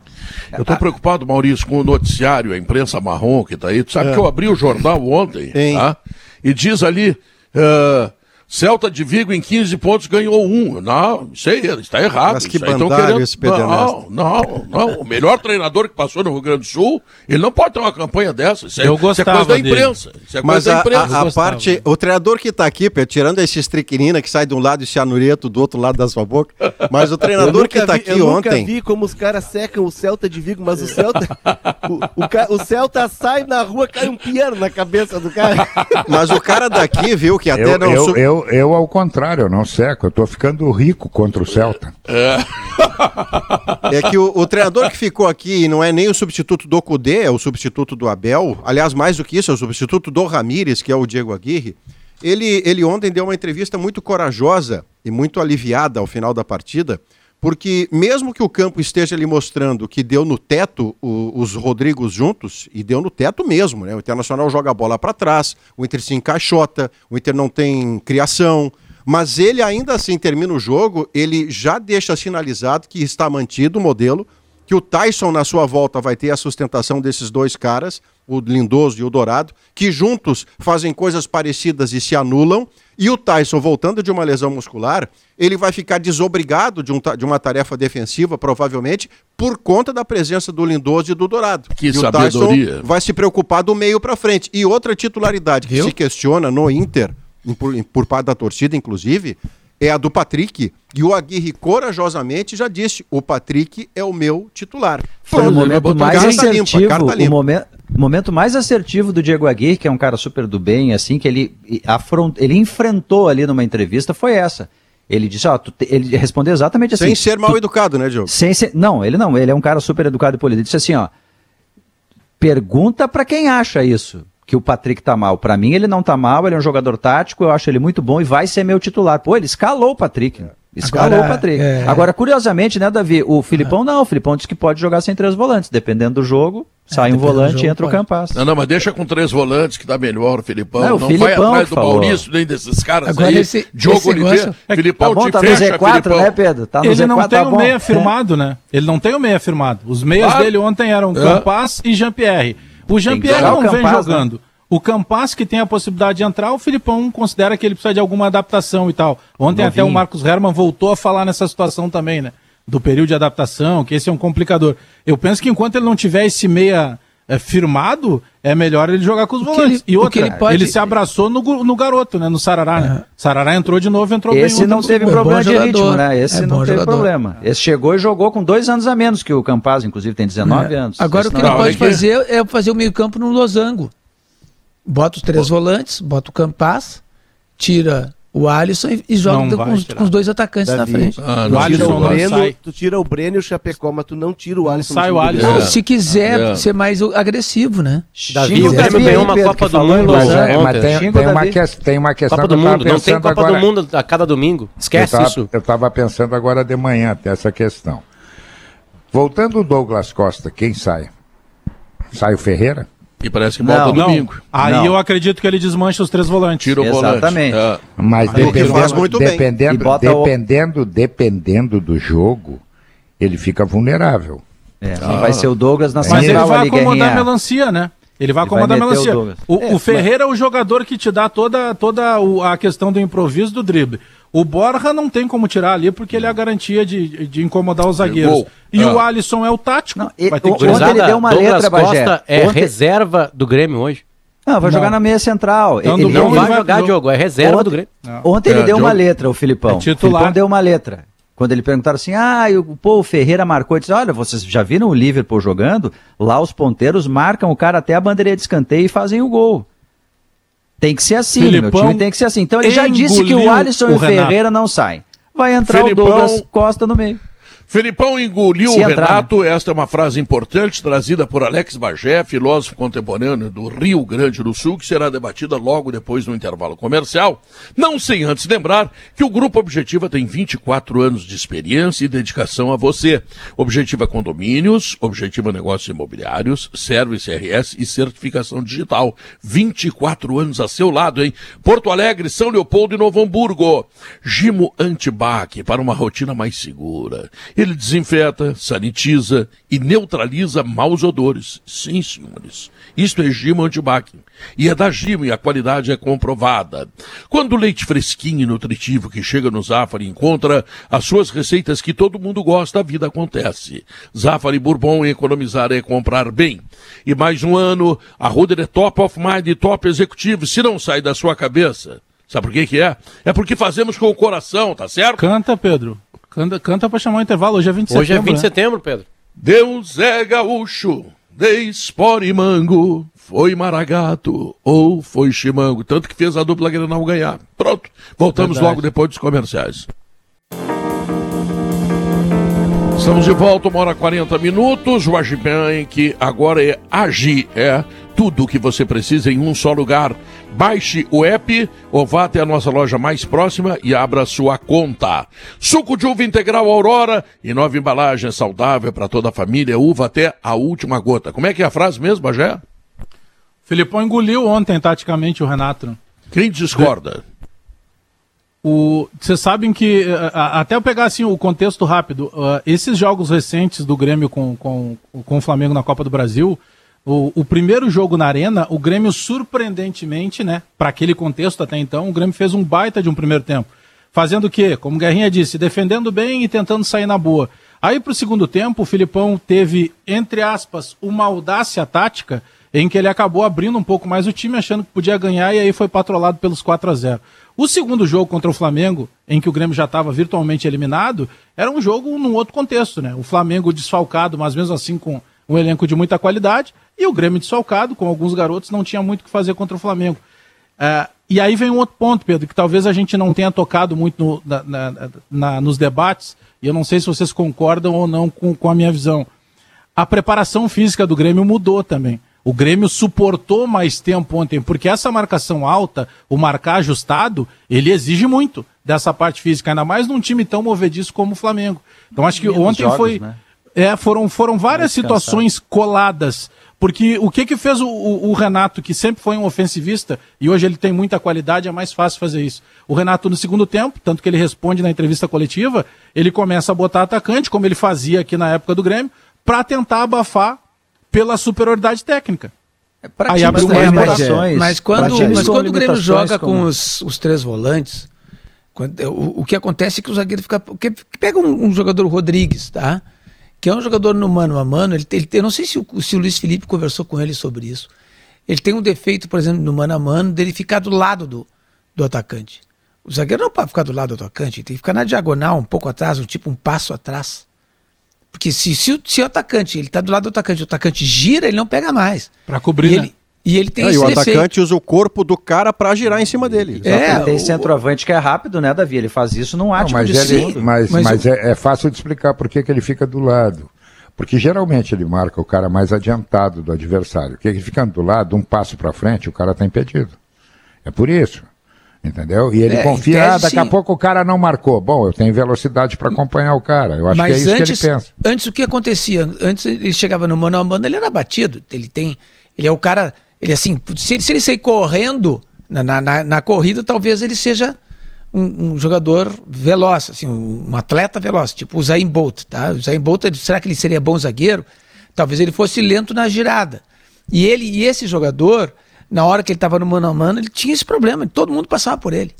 Eu estou preocupado, Maurício, com o noticiário, a imprensa marrom que está aí. Tu sabe é. que eu abri o jornal ontem, tá? E diz ali. Uh, Celta de Vigo em 15 pontos ganhou um. Não, isso aí está errado. Mas que querendo... esse Não, não, não. O melhor treinador que passou no Rio Grande do Sul, ele não pode ter uma campanha dessa. Isso é, Eu gostava isso é coisa da imprensa. Isso é Mas coisa a, da imprensa. A, a parte, o treinador que está aqui, tirando esse estriquinina que sai de um lado e cianureto do outro lado da sua boca, mas o treinador que está aqui eu ontem... Eu nunca vi como os caras secam o Celta de Vigo, mas o Celta... o, o, o, Celta sai na rua, cai um piano na cabeça do cara. Mas o cara daqui, viu, que até eu, não... Eu, eu, eu, ao contrário, eu não seco. Eu tô ficando rico contra o Celta. É, é que o, o, treinador que ficou aqui não é nem o substituto do Cudê, é o substituto do Abel. Aliás, mais do que isso, é o substituto do Ramires, que é o Diego Aguirre. Ele, ele ontem deu uma entrevista muito corajosa e muito aliviada ao final da partida, porque mesmo que o campo esteja ali mostrando que deu no teto o, os Rodrigos juntos, e deu no teto mesmo, né? O Internacional joga a bola para trás, o Inter se encaixota, o Inter não tem criação, mas ele ainda assim termina o jogo, ele já deixa sinalizado que está mantido o modelo, que o Tyson na sua volta vai ter a sustentação desses dois caras, o Lindoso e o Dourado, que juntos fazem coisas parecidas e se anulam, e o Tyson, voltando de uma lesão muscular, ele vai ficar desobrigado de, um, de uma tarefa defensiva, provavelmente, por conta da presença do Lindoso e do Dourado. Que e sabedoria. o Tyson vai se preocupar do meio para frente. E outra titularidade que se questiona no Inter por, por parte da torcida, inclusive, é a do Patrick. E o Aguirre corajosamente já disse: o Patrick é o meu titular. Foi o momento mais assertivo, limpa, o momento, momento mais assertivo do Diego Aguirre, que é um cara super do bem, assim, que ele, afront, ele enfrentou ali numa entrevista, foi essa. Ele disse, ó, te, ele respondeu exatamente assim. Sem ser mal tu, educado, né, Diogo? Sem ser, não, ele não, ele é um cara super educado e polido. Ele disse assim, ó, pergunta para quem acha isso que o Patrick tá mal. Para mim, ele não tá mal, ele é um jogador tático, eu acho ele muito bom e vai ser meu titular. Pô, ele escalou o Patrick. Escalou Agora, o Patrick. É... Agora, curiosamente, né, Davi? O Filipão não. O Filipão disse que pode jogar sem três volantes. Dependendo do jogo, é, sai um volante e entra pode. o Campas. Não, não, mas deixa com três volantes que dá melhor o Filipão. Não, o não Filipão vai atrás do falou. Maurício, nem desses caras Agora aí. Esse, Diogo Oliveira. É, Filipão tá bom, te tá fecha, no Z4, Filipão. né, Pedro? Tá no ele Z4, não tem tá o meia firmado, né? Ele não tem o meia firmado. Os meias dele ontem eram é. Campas e Jean-Pierre. O Jean-Pierre não vem Campas, né? jogando. Né? O Campas, que tem a possibilidade de entrar, o Filipão considera que ele precisa de alguma adaptação e tal. Ontem Novinho. até o Marcos Herman voltou a falar nessa situação também, né? Do período de adaptação, que esse é um complicador. Eu penso que enquanto ele não tiver esse meia é, firmado, é melhor ele jogar com os volantes. Ele, e outra, ele, pode... ele, se abraçou no, no garoto, né? No Sarará, né? É. Sarará entrou de novo, entrou Esse bem. Esse não teve problema de jogador. ritmo, né? Esse é não teve jogador. problema. Esse chegou e jogou com dois anos a menos que o Campaz, inclusive tem 19 é. anos. Agora Esse o que ele pode fazer é fazer o meio campo no losango. Bota os três Pô. volantes, bota o Campaz, tira o Alisson e, joga com os, com os, dois atacantes Davi. na frente. Ah, o Alisson o Breno, tu tira o Breno e o Chapecó, mas tu não tira o Alisson. Sai o Alisson. É. Se quiser é. ser mais agressivo, né? Davi, o Grêmio ganhou uma Copa do Mundo. Mas, é, mas tem, tem, uma que, tem uma questão Copa do Mundo, não tem Copa agora, do Mundo a cada domingo. Esquece eu tava, isso. Eu estava pensando agora de manhã até essa questão. Voltando o Douglas Costa, quem sai? Sai o Ferreira? E parece que volta não, domingo. Aí não. eu acredito que ele desmancha os três volantes. Tira o Exatamente. volante. É. Mas dependendo, faz muito dependendo, bem. dependendo, o... dependendo do jogo, ele fica vulnerável. É, ah. vai ser o Douglas na Mas ele vai acomodar a melancia, né? Ele vai acomodar ele vai a melancia. O, o, é, o Ferreira mas... é o jogador que te dá toda, toda a questão do improviso do drible. O Borja não tem como tirar ali porque ele é a garantia de, de incomodar os zagueiros. E ah. o Alisson é o tático. Não, ele, vai ter que ontem ele deu uma Douglas letra, Costa Bagé. é ontem... reserva do Grêmio hoje. Não, vai não. jogar na meia central. Então, ele não vai jogar. Diogo, é reserva ontem, do Grêmio. Não. Ontem ele é, deu Diogo... uma letra, o Filipão. É titular. O Filipão deu uma letra. Quando ele perguntaram assim, ah, o, pô, o Ferreira marcou, ele disse, olha, vocês já viram o Liverpool jogando? Lá os ponteiros marcam o cara até a bandeirinha de escanteio e fazem o gol. Tem que ser assim, Filipão meu time tem que ser assim. Então ele já disse que o Alisson o e o Ferreira não saem. Vai entrar o Douglas Costa no meio. Felipão engoliu Se o entrar, Renato. Né? Esta é uma frase importante trazida por Alex Bagé, filósofo contemporâneo do Rio Grande do Sul, que será debatida logo depois do intervalo comercial. Não sem antes lembrar que o Grupo Objetiva tem 24 anos de experiência e dedicação a você. Objetiva Condomínios, Objetiva Negócios Imobiliários, Service RS e Certificação Digital. 24 anos a seu lado, hein? Porto Alegre, São Leopoldo e Novo Hamburgo. Gimo Antibac para uma rotina mais segura. Ele desinfeta, sanitiza e neutraliza maus odores. Sim, senhores. Isto é Gimo Antibac. E é da Gimo e a qualidade é comprovada. Quando o leite fresquinho e nutritivo que chega no Zafari encontra as suas receitas que todo mundo gosta, a vida acontece. Zafari Bourbon, economizar é comprar bem. E mais um ano, a Ruder é top of mind e top executivo. Se não sai da sua cabeça, sabe por que que é? É porque fazemos com o coração, tá certo? Canta, Pedro. Canta, canta pra chamar o intervalo. Hoje é 20 de Hoje setembro. Hoje é 20 de né? setembro, Pedro. Deus é gaúcho, de esporimango, foi maragato ou foi chimango. Tanto que fez a dupla Grenal ganhar. Pronto. Voltamos Verdade. logo depois dos comerciais. Estamos de volta, uma hora 40 minutos. O Agibank agora é Agi, é tudo o que você precisa em um só lugar. Baixe o app ou vá até a nossa loja mais próxima e abra sua conta. Suco de uva integral Aurora e nova embalagem saudável para toda a família, uva até a última gota. Como é que é a frase mesmo, Bagé? Filipão engoliu ontem taticamente o Renato. Quem discorda? Vocês sabem que, eh, até eu pegar assim, o contexto rápido, uh, esses jogos recentes do Grêmio com, com, com o Flamengo na Copa do Brasil, o, o, primeiro jogo na Arena, o Grêmio, surpreendentemente, né, para aquele contexto até então, o Grêmio fez um baita de um primeiro tempo. Fazendo o quê? Como Guerrinha disse, defendendo bem e tentando sair na boa. Aí para o segundo tempo, o Filipão teve, entre aspas, uma audácia tática em que ele acabou abrindo um pouco mais o time, achando que podia ganhar, e aí foi patrolado pelos 4 a 0 O segundo jogo contra o Flamengo, em que o Grêmio já estava virtualmente eliminado, era um jogo num outro contexto, né? O Flamengo desfalcado, mas mesmo assim com um elenco de muita qualidade, e o Grêmio desfalcado, com alguns garotos, não tinha muito o que fazer contra o Flamengo. É, e aí vem um outro ponto, Pedro, que talvez a gente não tenha tocado muito no, na, na, na, nos debates, e eu não sei se vocês concordam ou não com, com a minha visão. A preparação física do Grêmio mudou também. O Grêmio suportou mais tempo ontem, porque essa marcação alta, o marcar ajustado, ele exige muito dessa parte física, ainda mais num time tão movediço como o Flamengo. Então acho que Menos ontem jogos, foi. Né? É, foram, foram várias situações coladas. Porque o que que fez o, o, o, Renato, que sempre foi um ofensivista, e hoje ele tem muita qualidade, é mais fácil fazer isso. O Renato, no segundo tempo, tanto que ele responde na entrevista coletiva, ele começa a botar atacante, como ele fazia aqui na época do Grêmio, para tentar abafar pela superioridade técnica. É Aí abre uma mas, mas quando, mas quando o Grêmio joga como... com os, os três volantes, quando, o, o, que acontece é que o zagueiro fica. Que, pega um, um jogador Rodrigues, tá? Que é um jogador no mano a mano, ele, ele, eu não sei se o, se o Luiz Felipe conversou com ele sobre isso. Ele tem um defeito, por exemplo, no mano a mano, dele ficar do lado do, do atacante. O zagueiro não pode ficar do lado do atacante, ele tem que ficar na diagonal, um pouco atrás, um tipo um passo atrás. Porque se, se, se o atacante, ele tá do lado do atacante, o atacante gira, ele não pega mais. Para cobrir, e né? E ele tem É, esse e o atacante usa o corpo do cara pra girar em cima dele. É, tem o- centroavante que é rápido, né, Davi? Ele faz isso num Não, ático mas de ele- mas, Mas mas é, é fácil de explicar por que que ele fica do lado. Porque geralmente ele marca o cara mais adiantado do adversário. Porque ele ficando do lado, um passo para frente, o cara está impedido. É por isso. Entendeu? E ele É, confia, tese, ah, daqui a sim. pouco o cara não marcou. Bom, eu tenho velocidade para acompanhar o cara. Eu acho Mas que é isso antes, que ele pensa. antes o que acontecia? Antes ele chegava no mano a mano, ele era batido. Ele tem. Ele é o cara. Ele assim, se, ele- se ele sair correndo na, na, na- corrida, talvez ele seja um, um jogador veloz, assim, um, um atleta veloz, tipo o Zayn Bolt, tá? O Zayn Bolt, será que ele seria bom zagueiro? Talvez ele fosse lento na girada. E ele e esse jogador, na hora que ele estava no mano a mano, ele tinha esse problema, todo mundo passava por ele.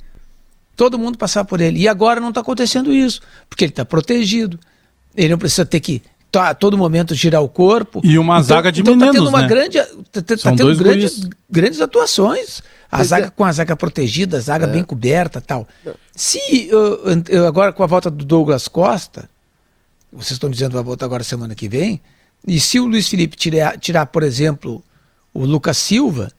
Todo mundo passava por ele. E agora não está acontecendo isso, porque ele está protegido. Ele não precisa ter que to- a todo momento girar o corpo. E uma zaga de então tá meninos, tendo uma né? grande, tá, tá São tendo grandes, guris. grandes atuações. A Pois zaga é. com a zaga protegida, a zaga bem coberta, tal. Se uh, ant- uh, agora com a volta do Douglas Costa, vocês estão dizendo que vai voltar agora semana que vem, e se o Luiz Felipe tirar, tirar por exemplo, o Lucas Silva,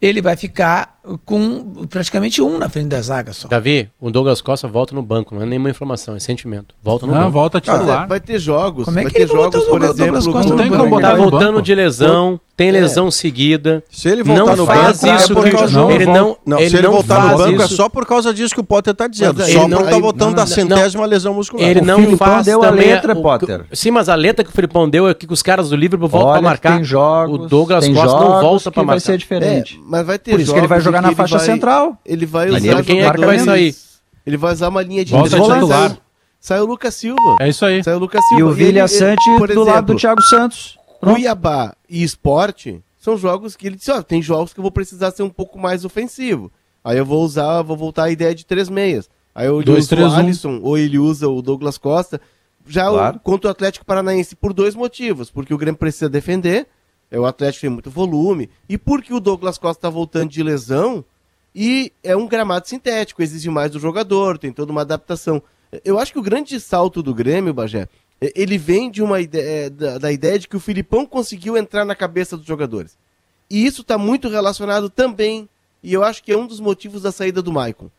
ele vai ficar com praticamente um na frente da zaga só. Davi, o Douglas Costa volta no banco, não é nenhuma informação, é sentimento. Volta no Não, banco. volta é, titular. vai ter jogos, Como é vai que ter ele botou jogos, o por Douglas exemplo, Costa Não tem como botar Tá voltando de lesão, tem lesão seguida. Se ele voltar não no faz banco, isso é por causa não, ele não, Não, ele se ele não voltar no banco isso. é só por causa disso que o Potter tá dizendo. Só não- porque tá voltando da não, centésima lesão muscular. Ele não faz deu a letra, Potter. Sim, mas a letra que o Filipão deu é que os caras do Liverpool voltam que marcar. tem jogos, o Douglas Costa não volta que pra vai marcar. ser diferente. É, mas vai ter Por isso que ele vai jogos jogar na ele faixa vai- central. Ele vai usar ele Quem é que vai sair? Ele vai usar uma linha de Volta três titular. Sai o Lucas Silva. É isso aí. Sai o Lucas E Silva. o Vilha ele- Sante do lado exemplo, do Thiago Santos. Pronto. Cuiabá e Esporte são jogos que ele disse, ó, tem jogos que eu vou precisar ser um pouco mais ofensivo. Aí eu vou usar, vou voltar à ideia de três meias. Aí eu Dois, uso três, o um. Alisson, ou ele usa o Douglas Costa. Já o- Claro. contra o Atlético Paranaense por dois motivos. Porque o Grêmio precisa defender, é, o Atlético tem muito volume, e porque o Douglas Costa está voltando de lesão, e é um gramado sintético, exige mais do jogador, tem toda uma adaptação. Eu acho que o grande salto do Grêmio, Bagé, é- ele vem de uma ideia, da, da ideia de que o Filipão conseguiu entrar na cabeça dos jogadores. E isso está muito relacionado também, e eu acho que é um dos motivos da saída do Maicon.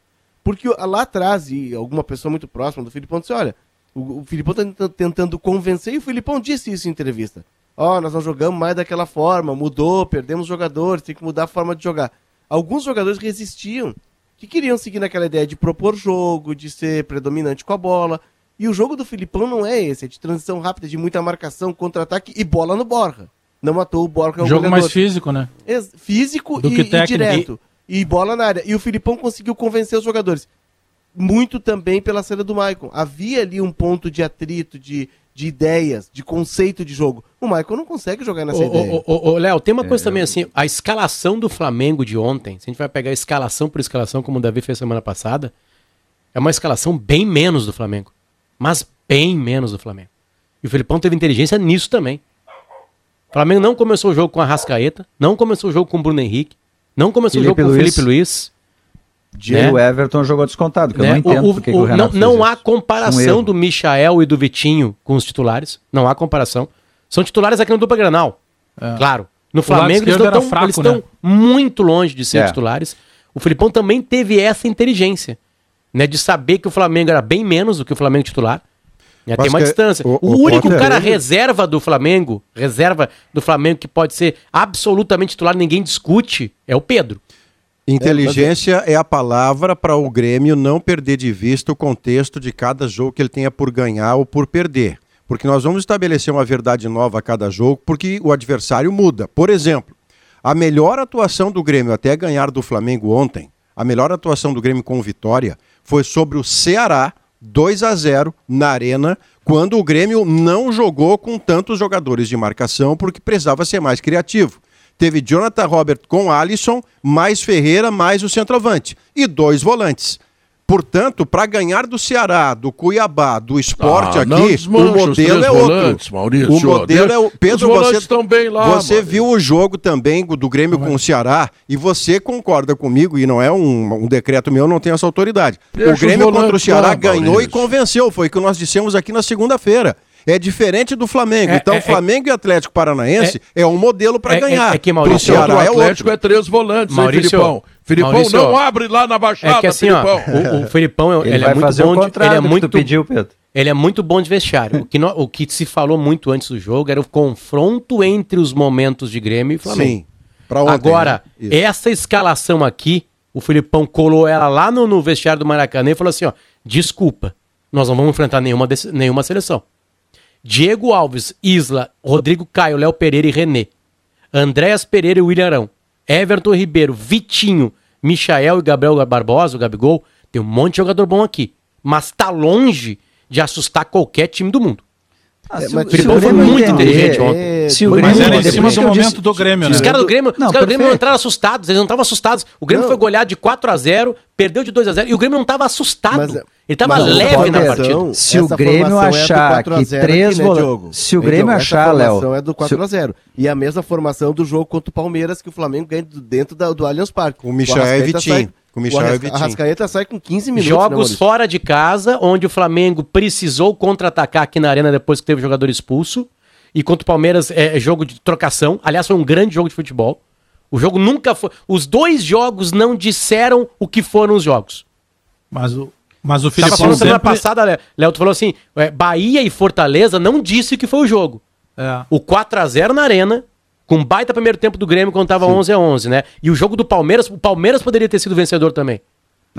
Porque lá atrás, e alguma pessoa muito próxima do Filipão disse, olha, o, o Filipão está tentando convencer, e o Filipão disse isso em entrevista. Ó, nós não jogamos mais daquela forma, mudou, perdemos jogadores, tem que mudar a forma de jogar. Alguns jogadores resistiam, que queriam seguir naquela ideia de propor jogo, de ser predominante com a bola. E o jogo do Filipão não é esse, é de transição rápida, de muita marcação, contra-ataque e bola no Borja. Não matou o Borja é o Jogo mais goleador. físico, né? Ex- físico Do e, que e direto. E... bola na área. E o Filipão conseguiu convencer os jogadores. Muito também pela saída do Maicon. Havia ali um ponto de atrito, de, de ideias, de conceito de jogo. O Maicon não consegue jogar nessa Ô, ideia. ô, Léo, tem uma coisa também assim, a escalação do Flamengo de ontem, se a gente vai pegar escalação por escalação, como o Davi fez semana passada, é uma escalação bem menos do Flamengo. Mas bem menos do Flamengo. E o Felipão teve inteligência nisso também. O Flamengo não começou o jogo com a Rascaeta, não começou o jogo com o Bruno Henrique, não começou Felipe o jogo com o Luiz. Felipe Luiz. Diego né? Everton jogou descontado, que eu né? não entendo O- o- por que o- o Renato não fez não há isso. Um comparação erro. do Michael e do Vitinho com os titulares. Não há comparação. São titulares aqui no dupla Granal. Claro. No Flamengo eles estão fraco, eles estão né? muito longe de ser É. titulares. O Filipão também teve essa inteligência, né, de saber que o Flamengo era bem menos do que o Flamengo titular. Né, tem uma distância. o- O, o único cara reserva do Flamengo, reserva do Flamengo que pode ser absolutamente titular, ninguém discute, é o Pedro. Inteligência é a palavra para o Grêmio não perder de vista o contexto de cada jogo que ele tenha por ganhar ou por perder. Porque nós vamos estabelecer uma verdade nova a cada jogo, porque o adversário muda. Por exemplo, a melhor atuação do Grêmio até ganhar do Flamengo ontem, a melhor atuação do Grêmio com vitória, foi sobre o Ceará, 2 a 0 na Arena, quando o Grêmio não jogou com tantos jogadores de marcação, porque precisava ser mais criativo. Teve Jonathan Robert com Alisson, mais Ferreira, mais o centroavante. E dois volantes. portanto, para ganhar do Ceará, do Cuiabá, do esporte ah, aqui, o modelo é outro. Maurício, o modelo é o Pedro, você estão bem lá. Você Maurício. viu o jogo também do Grêmio não com é. o Ceará e você concorda comigo e não é um, um decreto meu, não tem essa autoridade. Deixa o Grêmio contra o Ceará lá, ganhou Maurício. e convenceu, foi o que nós dissemos aqui na segunda-feira. É diferente do Flamengo. É, então, é, é Flamengo é, e Atlético Paranaense é, é um modelo para é, ganhar. É, que Maurício, o é Atlético é três volantes, Maurício, hein, Filipão? Filipão Maurício, não abre lá na Baixada, é que assim, Filipão. Ó, o, o Filipão, ele, ele é muito bom, de, ele é muito pediu, Pedro. Ele é muito bom de vestiário. o, que no, o que se falou muito antes do jogo era o confronto entre os momentos de Grêmio e Flamengo. Sim. Ontem, Agora, né? essa escalação aqui, o Filipão colou ela lá no, no vestiário do Maracanã e falou assim: ó, desculpa, nós não vamos enfrentar nenhuma, nenhuma seleção. Diego Alves, Isla, Rodrigo Caio, Léo Pereira e René. Andréas Pereira e William Arão. Everton Ribeiro, Vitinho, Michael e Gabriel Barbosa, o Gabigol. Tem um monte de jogador bom aqui. Mas tá longe de assustar qualquer time do mundo. Ah, é, mas, Filipão foi muito inteligente ontem. É, se o Grêmio, mas era em cima do momento disse, do Grêmio, né? Os caras do Grêmio não, os caras do Grêmio não entraram assustados, eles não estavam assustados. O Grêmio não. foi goleado de 4 a 0 perdeu de 2 a 0 e o Grêmio não estava assustado. Mas, ele estava leve na partida. Se o Grêmio achar é que três volantes... Se o Grêmio então, achar, Léo... é do 4 a 0 E a mesma formação do jogo contra o Palmeiras que o Flamengo ganha dentro da, do Allianz Parque. O Michel e Vitinho. Com o Michel o Arrasca, Arrascaeta sai com 15 minutos. Né, Jogos né, fora de casa, onde o Flamengo precisou contra-atacar aqui na arena depois que teve o jogador expulso. E contra o Palmeiras é, é jogo de trocação. Aliás, foi um grande jogo de futebol. O jogo nunca foi. Os dois jogos não disseram o que foram os jogos. Mas o, mas o Filipão Tava falando sempre... semana passada, Léo, tu falou assim, é, Bahia e Fortaleza não disse que foi o jogo. É. O 4 a 0 na Arena, com baita primeiro tempo do Grêmio quando tava Sim. 11 a 11, né? E o jogo do Palmeiras, o Palmeiras poderia ter sido vencedor também.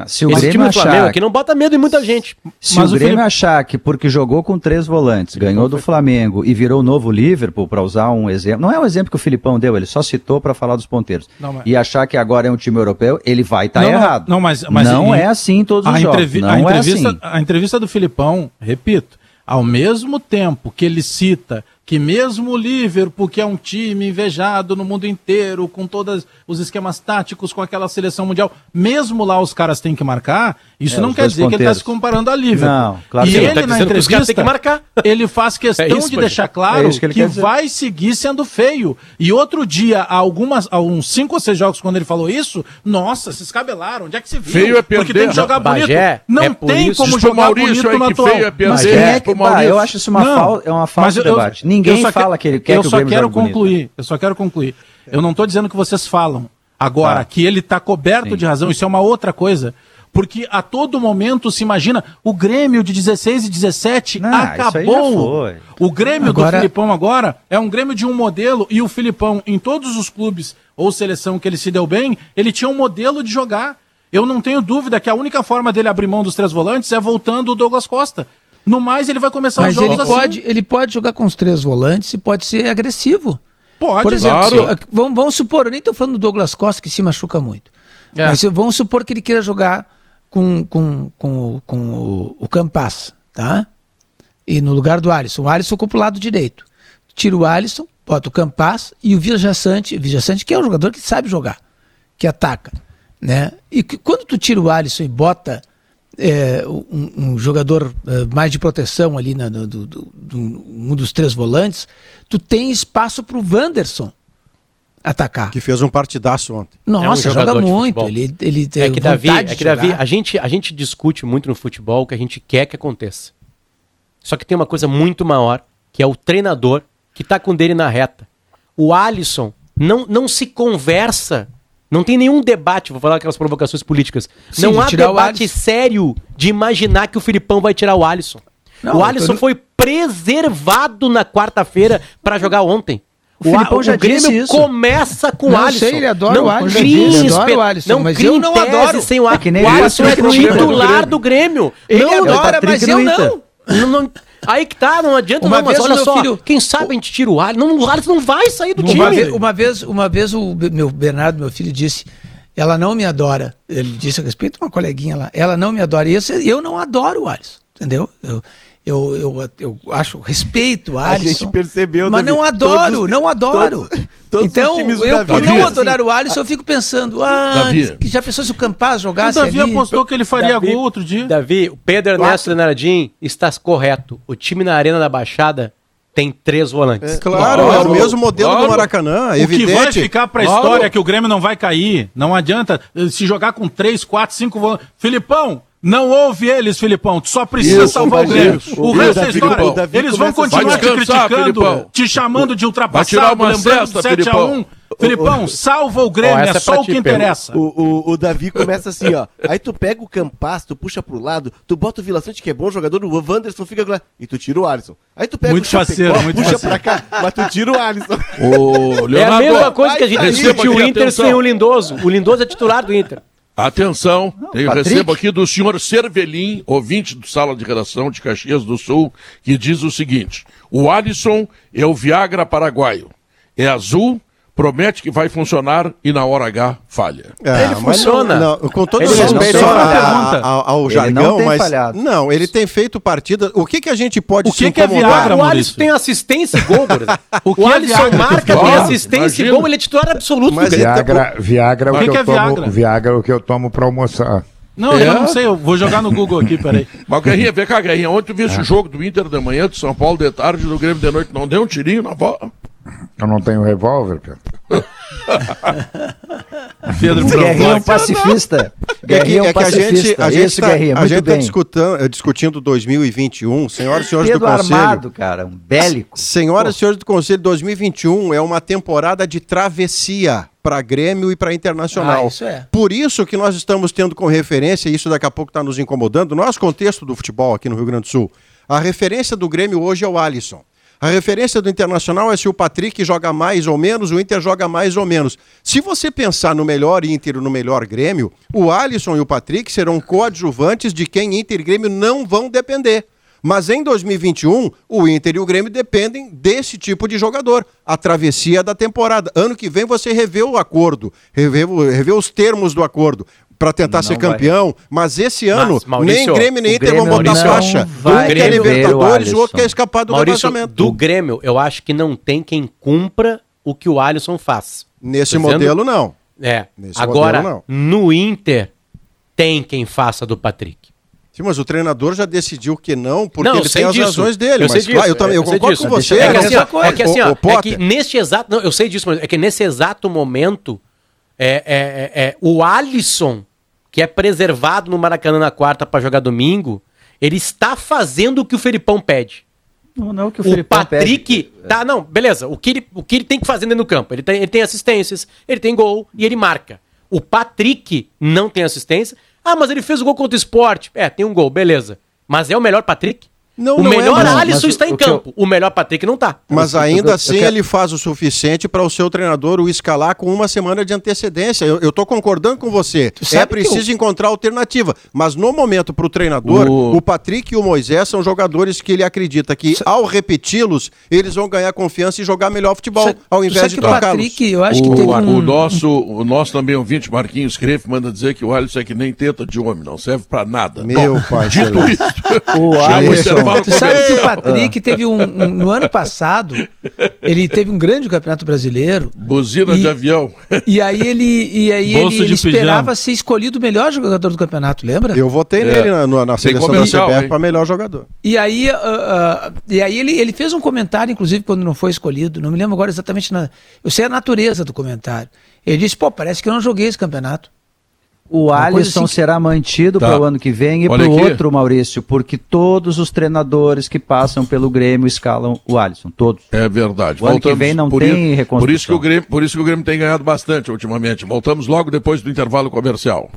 Se o Esse Grêmio achar... Flamengo aqui não bota medo em muita gente. Se Mas o, o Grêmio Felipe... achar que porque jogou com três volantes, ganhou do Flamengo e virou o novo Liverpool, para usar um exemplo, não é um exemplo que o Filipão deu, ele só citou para falar dos ponteiros. Não, mas... E achar que agora é um time europeu, ele vai estar tá errado. Não, mas, mas não é assim em todos os jogos. Não a, entrevista, é assim. a entrevista do Filipão, repito, ao mesmo tempo que ele cita que mesmo o Liverpool, que é um time invejado no mundo inteiro, com todos os esquemas táticos, com aquela seleção mundial, mesmo lá os caras têm que marcar, isso é, não quer dizer ponteiros. que ele está se comparando a Liverpool. Não, claro e ele, tá na entrevista, que marcar. ele faz questão é isso, de deixar claro é que, que vai seguir sendo feio. E outro dia, há, algumas, há uns cinco ou seis jogos, quando ele falou isso, nossa, se escabelaram, onde é que se viu? Feio é perder. Porque tem que jogar não, bonito. Bagé, não é tem isso. como jogar Maurício bonito no atual. Feio é perder. Mas é que, bah, eu acho isso uma, fal, é uma falta de debate. Ninguém fala que ele quer eu que o só quero concluir. Eu só quero concluir. Eu não estou dizendo que vocês falam. Agora, ah. que ele está coberto de razão, isso é uma outra coisa. Porque a todo momento se imagina o Grêmio de 16 e 17 não, acabou. O Grêmio agora... do Filipão agora é um Grêmio de um modelo e o Filipão, em todos os clubes ou seleção que ele se deu bem, ele tinha um modelo de jogar. Eu não tenho dúvida que a única forma dele abrir mão dos três volantes é voltando o Douglas Costa. No mais, ele vai começar Mas os jogos ele assim. Pode, ele pode jogar com os três volantes e pode ser agressivo. Pode, Por exemplo, claro. se, vamos, vamos, supor, eu nem estou falando do Douglas Costa, que se machuca muito. É. Mas vamos supor que ele queira jogar com, com, com, com o, o Campas, tá? E no lugar do Alisson. O Alisson ocupa o lado direito. Tira o Alisson, bota o Campas e o Vijaçante, Vijaçante que é um jogador que sabe jogar, que ataca, né? E que, quando tu tira o Alisson e bota é, um, um, jogador uh, mais de proteção ali na, do, do, do, um dos três volantes, tu tem espaço para o Wanderson atacar. Que fez um partidaço ontem. Nossa, é um joga muito. Ele, ele tem é que Davi, é que Davi, a gente, a gente discute muito no futebol o que a gente quer que aconteça. Só que tem uma coisa muito maior, que é o treinador que está com dele na reta. O Alisson não, não se conversa não tem nenhum debate, vou falar aquelas provocações políticas. Sim, não há debate sério de imaginar que o Filipão vai tirar o Alisson. Não, o Alisson tô... foi preservado na quarta-feira para jogar ontem. O, o, já o Grêmio isso. começa com o Alisson. Sei, ele adora não o Alisson. Ele adora o Alisson. Não mas eu não adoro. Sem o, é o Alisson é titular do Grêmio. Ele não, adora, mas eu não. não, não Aí que tá, não adianta uma não, mas olha só, filho, quem sabe a gente tira o Alisson. Não, o Alisson não vai sair do uma time. Vez, uma vez, uma vez o meu Bernardo, meu filho, disse, ela não me adora. Ele disse a respeito de uma coleguinha lá, ela não me adora. E eu, eu não adoro o Alisson, entendeu? Eu, Eu, eu, eu acho, respeito o Alisson. A gente percebeu, Mas Davi, não adoro, todos- não adoro. todos- todos os então, eu por não adorar o Alisson, eu fico pensando, ah, Davi. que já pensou se o Campaz O jogasse Davi ali? apostou que ele faria Davi- gol outro dia. Davi, o Pedro Ernesto Leonardim está correto. O time na Arena da Baixada tem três volantes. Claro, é Claro, o mesmo modelo claro. do Maracanã, O que vai evidente. ficar pra Claro. história é que o Grêmio não vai cair. Não adianta eh, se jogar com três, quatro, cinco volantes. Filipão, não ouve eles, Filipão. Tu só precisa Isso, salvar o. Grêmio. Isso. O resto é Davi, história. Davi Eles vão começa- continuar te criticando, Filipão. te chamando de Vai tirar ultrapassado, uma lembrando cesta, do 7 a Filipão. 1 Filipão, salva o Grêmio, é é só o que interessa. O, o, o Davi começa assim, ó. Aí tu pega o Campas, tu puxa pro lado, tu bota o Vila Sante, que é bom jogador, o Wanderson fica lá, e tu tira o Alisson. Aí tu pega Muito o Chapecó, faceiro, muito puxa faceiro. pra cá, mas tu tira o Alisson. Ô, É a mesma Leonardo, coisa que a gente discutiu o Inter atenção. sem o Lindoso. O Lindoso é titular do Inter. Atenção, eu Patrick. recebo aqui do senhor Cervelim, ouvinte do Sala de Redação de Caxias do Sul, que diz o seguinte: o Alisson é o Viagra paraguaio. É azul, promete que vai funcionar e na hora H falha. É, Ele funciona. não- não, com todo Ele respeito não a- falhado. a- ao, ao Ele jargão, não tem mas. falhado. Não, ele tem feito partida. O que, que a gente pode O que se que é? Viagra, o? Alisson tem assistência e gol. O que O é Alisson Viagra, marca, tem assistência e gol, ele é titular absoluto Mas. Viagra, Viagra, é O que que, é eu tomo, Viagra? Viagra é o que eu tomo pra almoçar. Não, É? eu não sei, eu vou jogar no Google aqui, peraí. Mas Guerrinha, vem cá, Guerrinha, ontem tu viste É. o jogo do Inter de manhã, do São Paulo de tarde, do Grêmio de noite, não deu um tirinho na bola? Eu não tenho revólver, Pedro. Pedro Guerrinha é um pacifista. É que, Guerrinha é um é que a gente, pacifista. a gente tá, Guerrinha, a muito gente tá bem. discutando, discutindo 2021, senhoras e senhores Pedro do Conselho. armado, cara, um bélico. Senhoras e senhores do Conselho, 2021 é uma temporada de travessia para Grêmio e para Internacional. Ah, isso é. Por isso que nós estamos tendo como referência, e isso daqui a pouco está nos incomodando, no nosso contexto do futebol aqui no Rio Grande do Sul, a referência do Grêmio hoje é o Alisson. A referência do Internacional é se o Patrick joga mais ou menos, o Inter joga mais ou menos. Se você pensar no melhor Inter e no melhor Grêmio, o Alisson e o Patrick serão coadjuvantes de quem Inter e Grêmio não vão depender. Mas em 2021, o Inter e o Grêmio dependem desse tipo de jogador. A travessia da temporada. Ano que vem você revê o acordo, revê, revê os termos do acordo para tentar Não ser vai. campeão. Mas esse ano, Maurício, nem Grêmio nem o Inter vão botar não faixa. vai Um quer o Libertadores, o outro quer escapar do Maurício, rebaixamento. do Grêmio, eu acho que não tem quem cumpra o que o Alisson faz. Nesse dizendo- modelo, não. É. Nesse Agora, modelo, no Inter, tem quem faça do Patrick. Sim, mas o treinador já decidiu que não, porque não, eu ele tem as disso. razões dele. Eu mas claro, eu, também, eu sei concordo com você. É que mas- assim, ó, é que, assim, ó, ô, é que neste exato. Não, eu sei disso, mas é que nesse exato momento, é, é, é, é, o Alisson, que é preservado no Maracanã na quarta para jogar domingo, ele está fazendo o que o Felipão pede. Não, não é o que o, O Felipão Patrick. pede. Tá, não, beleza. O que, ele, o que ele tem que fazer dentro do campo? Ele tem, ele tem assistências, ele tem gol e ele marca. O Patrick não tem assistência. Ah, mas ele fez o gol contra o esporte. É, tem um gol, beleza. Mas é o melhor Patrick? Não, o não é, melhor mas- Alisson mas está em o que eu- campo. O melhor Patrick não tá. Mas Eu- eu- ainda eu assim quero- ele faz o suficiente para o seu treinador o escalar com uma semana de antecedência. Eu, eu tô concordando com você. É que preciso encontrar alternativa. Mas no momento para o treinador, O- Patrick e o Moisés são jogadores que ele acredita que ao repeti-los, eles vão ganhar confiança e jogar melhor futebol, Sabe- ao invés de que trocá-los. Patrick, eu acho que o, teve um... o nosso, o nosso também ouvinte, Marquinhos Crefe, manda dizer que o Alisson é que nem teta de homem, não serve pra nada. Meu pai Dito isso, o Alisson. Tu sabe que o. Patrick teve um, um- No ano passado, ele teve um grande campeonato brasileiro. Buzina E- de avião. E aí ele, e aí Bolso ele, ele esperava pijama. ser escolhido o melhor jogador do campeonato, lembra? Eu votei nele na, na- na seleção da CBF para melhor jogador. E aí, ah, ah, e aí ele, ele fez um comentário, inclusive, quando não foi escolhido. Não me lembro agora exatamente. Na, eu sei a natureza do comentário. Ele disse: pô, parece que eu não joguei esse campeonato. O Alisson assim- será mantido Tá. para o ano que vem e para o outro, Maurício, porque todos os treinadores que passam pelo Grêmio escalam o Alisson, todos. É verdade. O ano que vem não por tem isso, reconstrução. Por isso, que o Grêmio, por isso que o Grêmio tem ganhado bastante ultimamente. Voltamos logo depois do intervalo comercial.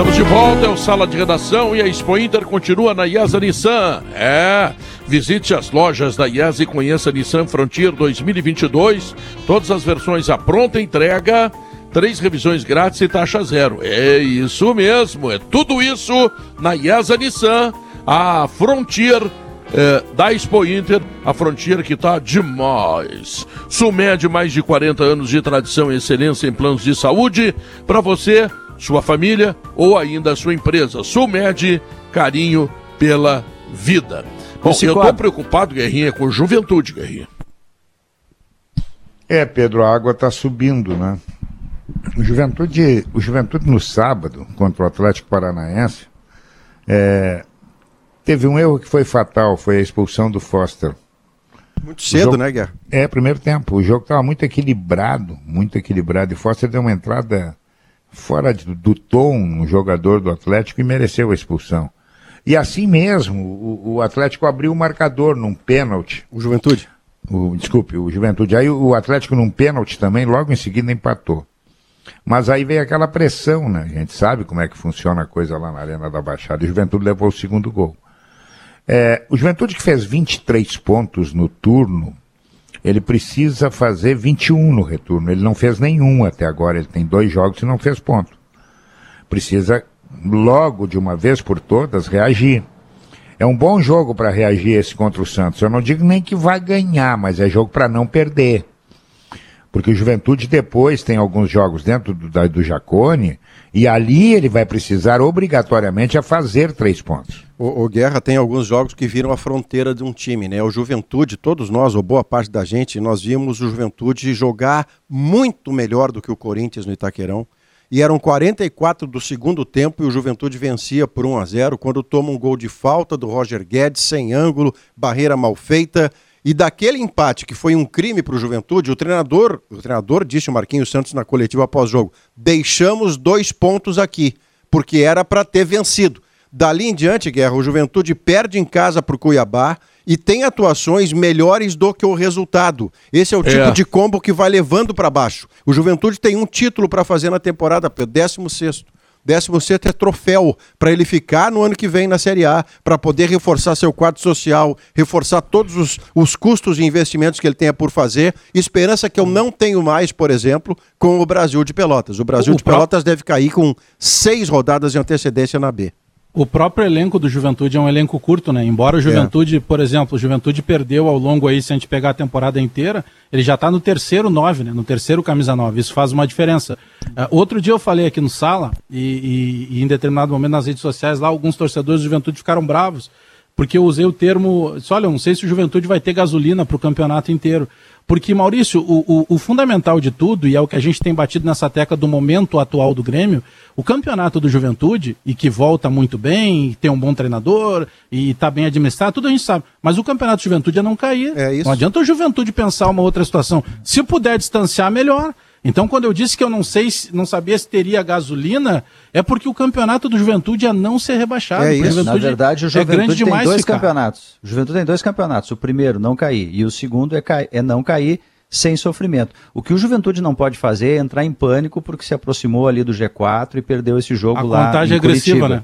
Estamos de volta, é o Sala de Redação e a Expo Inter continua na IESA Nissan. É, visite as lojas da IESA e conheça a Nissan Frontier 2022. Todas as versões à pronta entrega, três revisões grátis e taxa zero. É isso mesmo, é tudo isso na IESA Nissan. A Frontier é, da Expo Inter, a fronteira que está demais. Sumed, mais de 40 anos de tradição e excelência em planos de saúde, para você, sua família ou ainda sua empresa. Sumed, carinho pela vida. Bom, eu estou preocupado, Guerrinha, com juventude, Guerrinha. É, Pedro, a água está subindo, né? O Juventude, o Juventude no sábado, contra o Atlético Paranaense, é, teve um erro que foi fatal, foi a expulsão do Foster. Muito cedo, jogo, né, Guerra? É, primeiro tempo. O jogo estava muito equilibrado, muito equilibrado. E Foster deu uma entrada fora de, do tom no jogador do Atlético e mereceu a expulsão. E assim mesmo, o, o Atlético abriu o marcador num pênalti. O Juventude? O, desculpe, o Juventude. Aí o Atlético num pênalti também, logo em seguida empatou. Mas aí veio aquela pressão, né? A gente sabe como é que funciona a coisa lá na Arena da Baixada. O Juventude levou o segundo gol. É, o Juventude que fez 23 pontos no turno, ele precisa fazer 21 no retorno. Ele não fez nenhum até agora. Ele tem dois jogos e não fez ponto. Precisa, logo de uma vez por todas, reagir. É um bom jogo para reagir esse contra o Santos. Eu não digo nem que vai ganhar, mas é jogo para não perder. Porque o Juventude depois tem alguns jogos dentro do, do Jacone e ali ele vai precisar obrigatoriamente a fazer três pontos. O, o, Guerra tem alguns jogos que viram a fronteira de um time, né? O Juventude, todos nós, ou boa parte da gente, nós vimos o Juventude jogar muito melhor do que o Corinthians no Itaquerão. E eram 44 do segundo tempo e o Juventude vencia por 1 a 0 quando toma um gol de falta do Roger Guedes, sem ângulo, barreira mal feita e daquele empate que foi um crime para o Juventude, o treinador, o treinador disse o Marquinhos Santos na coletiva pós-jogo: deixamos dois pontos aqui, porque era para ter vencido. Dali em diante, Guerra, o Juventude perde em casa para o Cuiabá e tem atuações melhores do que o resultado. Esse é o tipo é. de combo que vai levando para baixo. O Juventude tem um título para fazer na temporada, 16 sexto. 16 é troféu para ele ficar no ano que vem na Série A, para poder reforçar seu quadro social, reforçar todos os, os custos e investimentos que ele tenha por fazer. Esperança que eu não tenho mais, por exemplo, com o Brasil de Pelotas. O Brasil o de Pelotas deve cair com seis rodadas de antecedência na B. O próprio elenco do Juventude é um elenco curto, né? Embora o Juventude, é. por exemplo, o Juventude perdeu ao longo aí, se a gente pegar a temporada inteira, ele já está no terceiro nove, né? No terceiro camisa nove. Isso faz uma diferença. Uh, outro dia eu falei aqui no sala, e, e, e, em determinado momento nas redes sociais lá, alguns torcedores do Juventude ficaram bravos, porque eu usei o termo. Olha, não sei se o Juventude vai ter gasolina para o campeonato inteiro. Porque, Maurício, o, o, o, fundamental de tudo, e é o que a gente tem batido nessa tecla do momento atual do Grêmio, o campeonato do Juventude, e que volta muito bem, tem um bom treinador, e está bem administrado, tudo a gente sabe. Mas o campeonato de Juventude é não cair. É isso. Não adianta o Juventude pensar uma outra situação. Se puder distanciar, melhor. Então, quando eu disse que eu não sei, não sabia se teria gasolina, é porque o campeonato do Juventude é não ser rebaixado. É isso. Na verdade, o é Juventude é tem dois ficar. campeonatos. O Juventude tem dois campeonatos. O primeiro, não cair. E o segundo é, é não cair sem sofrimento. O que o Juventude não pode fazer é entrar em pânico porque se aproximou ali do G4 e perdeu esse jogo A lá. Contagem agressiva, né?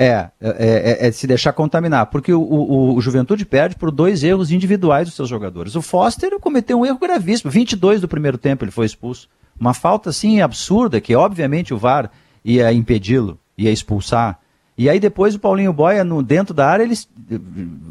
É, é, é, é, se deixar contaminar, porque o, o, o, Juventude perde por dois erros individuais dos seus jogadores. O Foster cometeu um erro gravíssimo, 22 do primeiro tempo ele foi expulso. Uma falta assim absurda que obviamente o VAR ia impedi-lo, ia expulsar. E aí depois o Paulinho Boia no dentro da área ele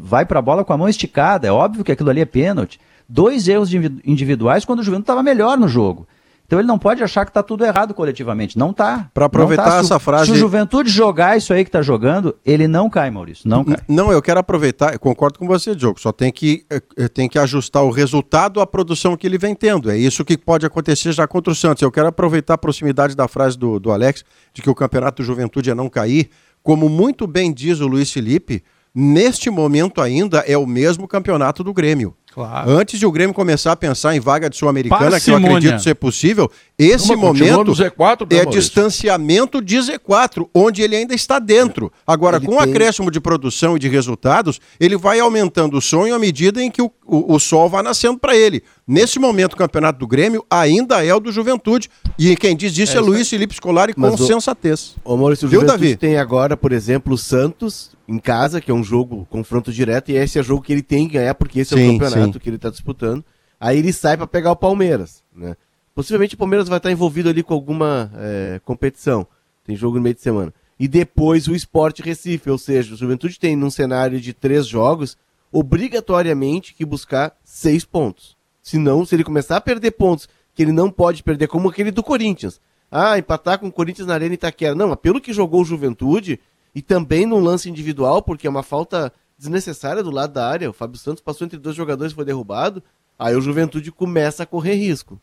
vai para a bola com a mão esticada. É óbvio que aquilo ali é pênalti. Dois erros individuais quando o Juventude estava melhor no jogo. Então ele não pode achar que está tudo errado coletivamente. Não está. Para aproveitar tá. essa frase. Se o Juventude jogar isso aí que está jogando, ele não cai, Maurício. Não cai. Não, eu quero aproveitar, eu concordo com você, Diogo. Só tem que, eh, eh, tem que ajustar o resultado à produção que ele vem tendo. É isso que pode acontecer já contra o Santos. Eu quero aproveitar a proximidade da frase do, do Alex, de que o campeonato do Juventude é não cair. Como muito bem diz o Luiz Felipe, neste momento ainda é o mesmo campeonato do Grêmio. Claro. Antes de o Grêmio começar a pensar em vaga de Sul-Americana, que eu acredito ser possível, esse Não, momento Z4, é distanciamento de Z4, onde ele ainda está dentro. Agora, ele com o tem... acréscimo de produção e de resultados, ele vai aumentando o sonho à medida em que o, o, o sol vai nascendo para ele. Nesse momento, o campeonato do Grêmio ainda é o do Juventude. E quem diz isso é, é Luiz Felipe Scolari com o, sensatez. O Maurício, o Viu, Juventude Davi? tem agora, por exemplo, o Santos em casa, que é um jogo, confronto direto, e esse é o jogo que ele tem que ganhar, porque esse sim, é o campeonato sim. que ele está disputando. Aí ele sai para pegar o Palmeiras, né? Possivelmente o Palmeiras vai estar envolvido ali com alguma é, competição. Tem jogo no meio de semana. E depois o Esporte Recife, ou seja, o Juventude tem num cenário de três jogos obrigatoriamente que buscar seis pontos. Senão, se ele começar a perder pontos que ele não pode perder, como aquele do Corinthians. Ah, empatar com o Corinthians na Arena Itaquera. Não, mas pelo que jogou o Juventude, e também num lance individual, porque é uma falta desnecessária do lado da área, o Fábio Santos passou entre dois jogadores e foi derrubado, aí o Juventude começa a correr risco.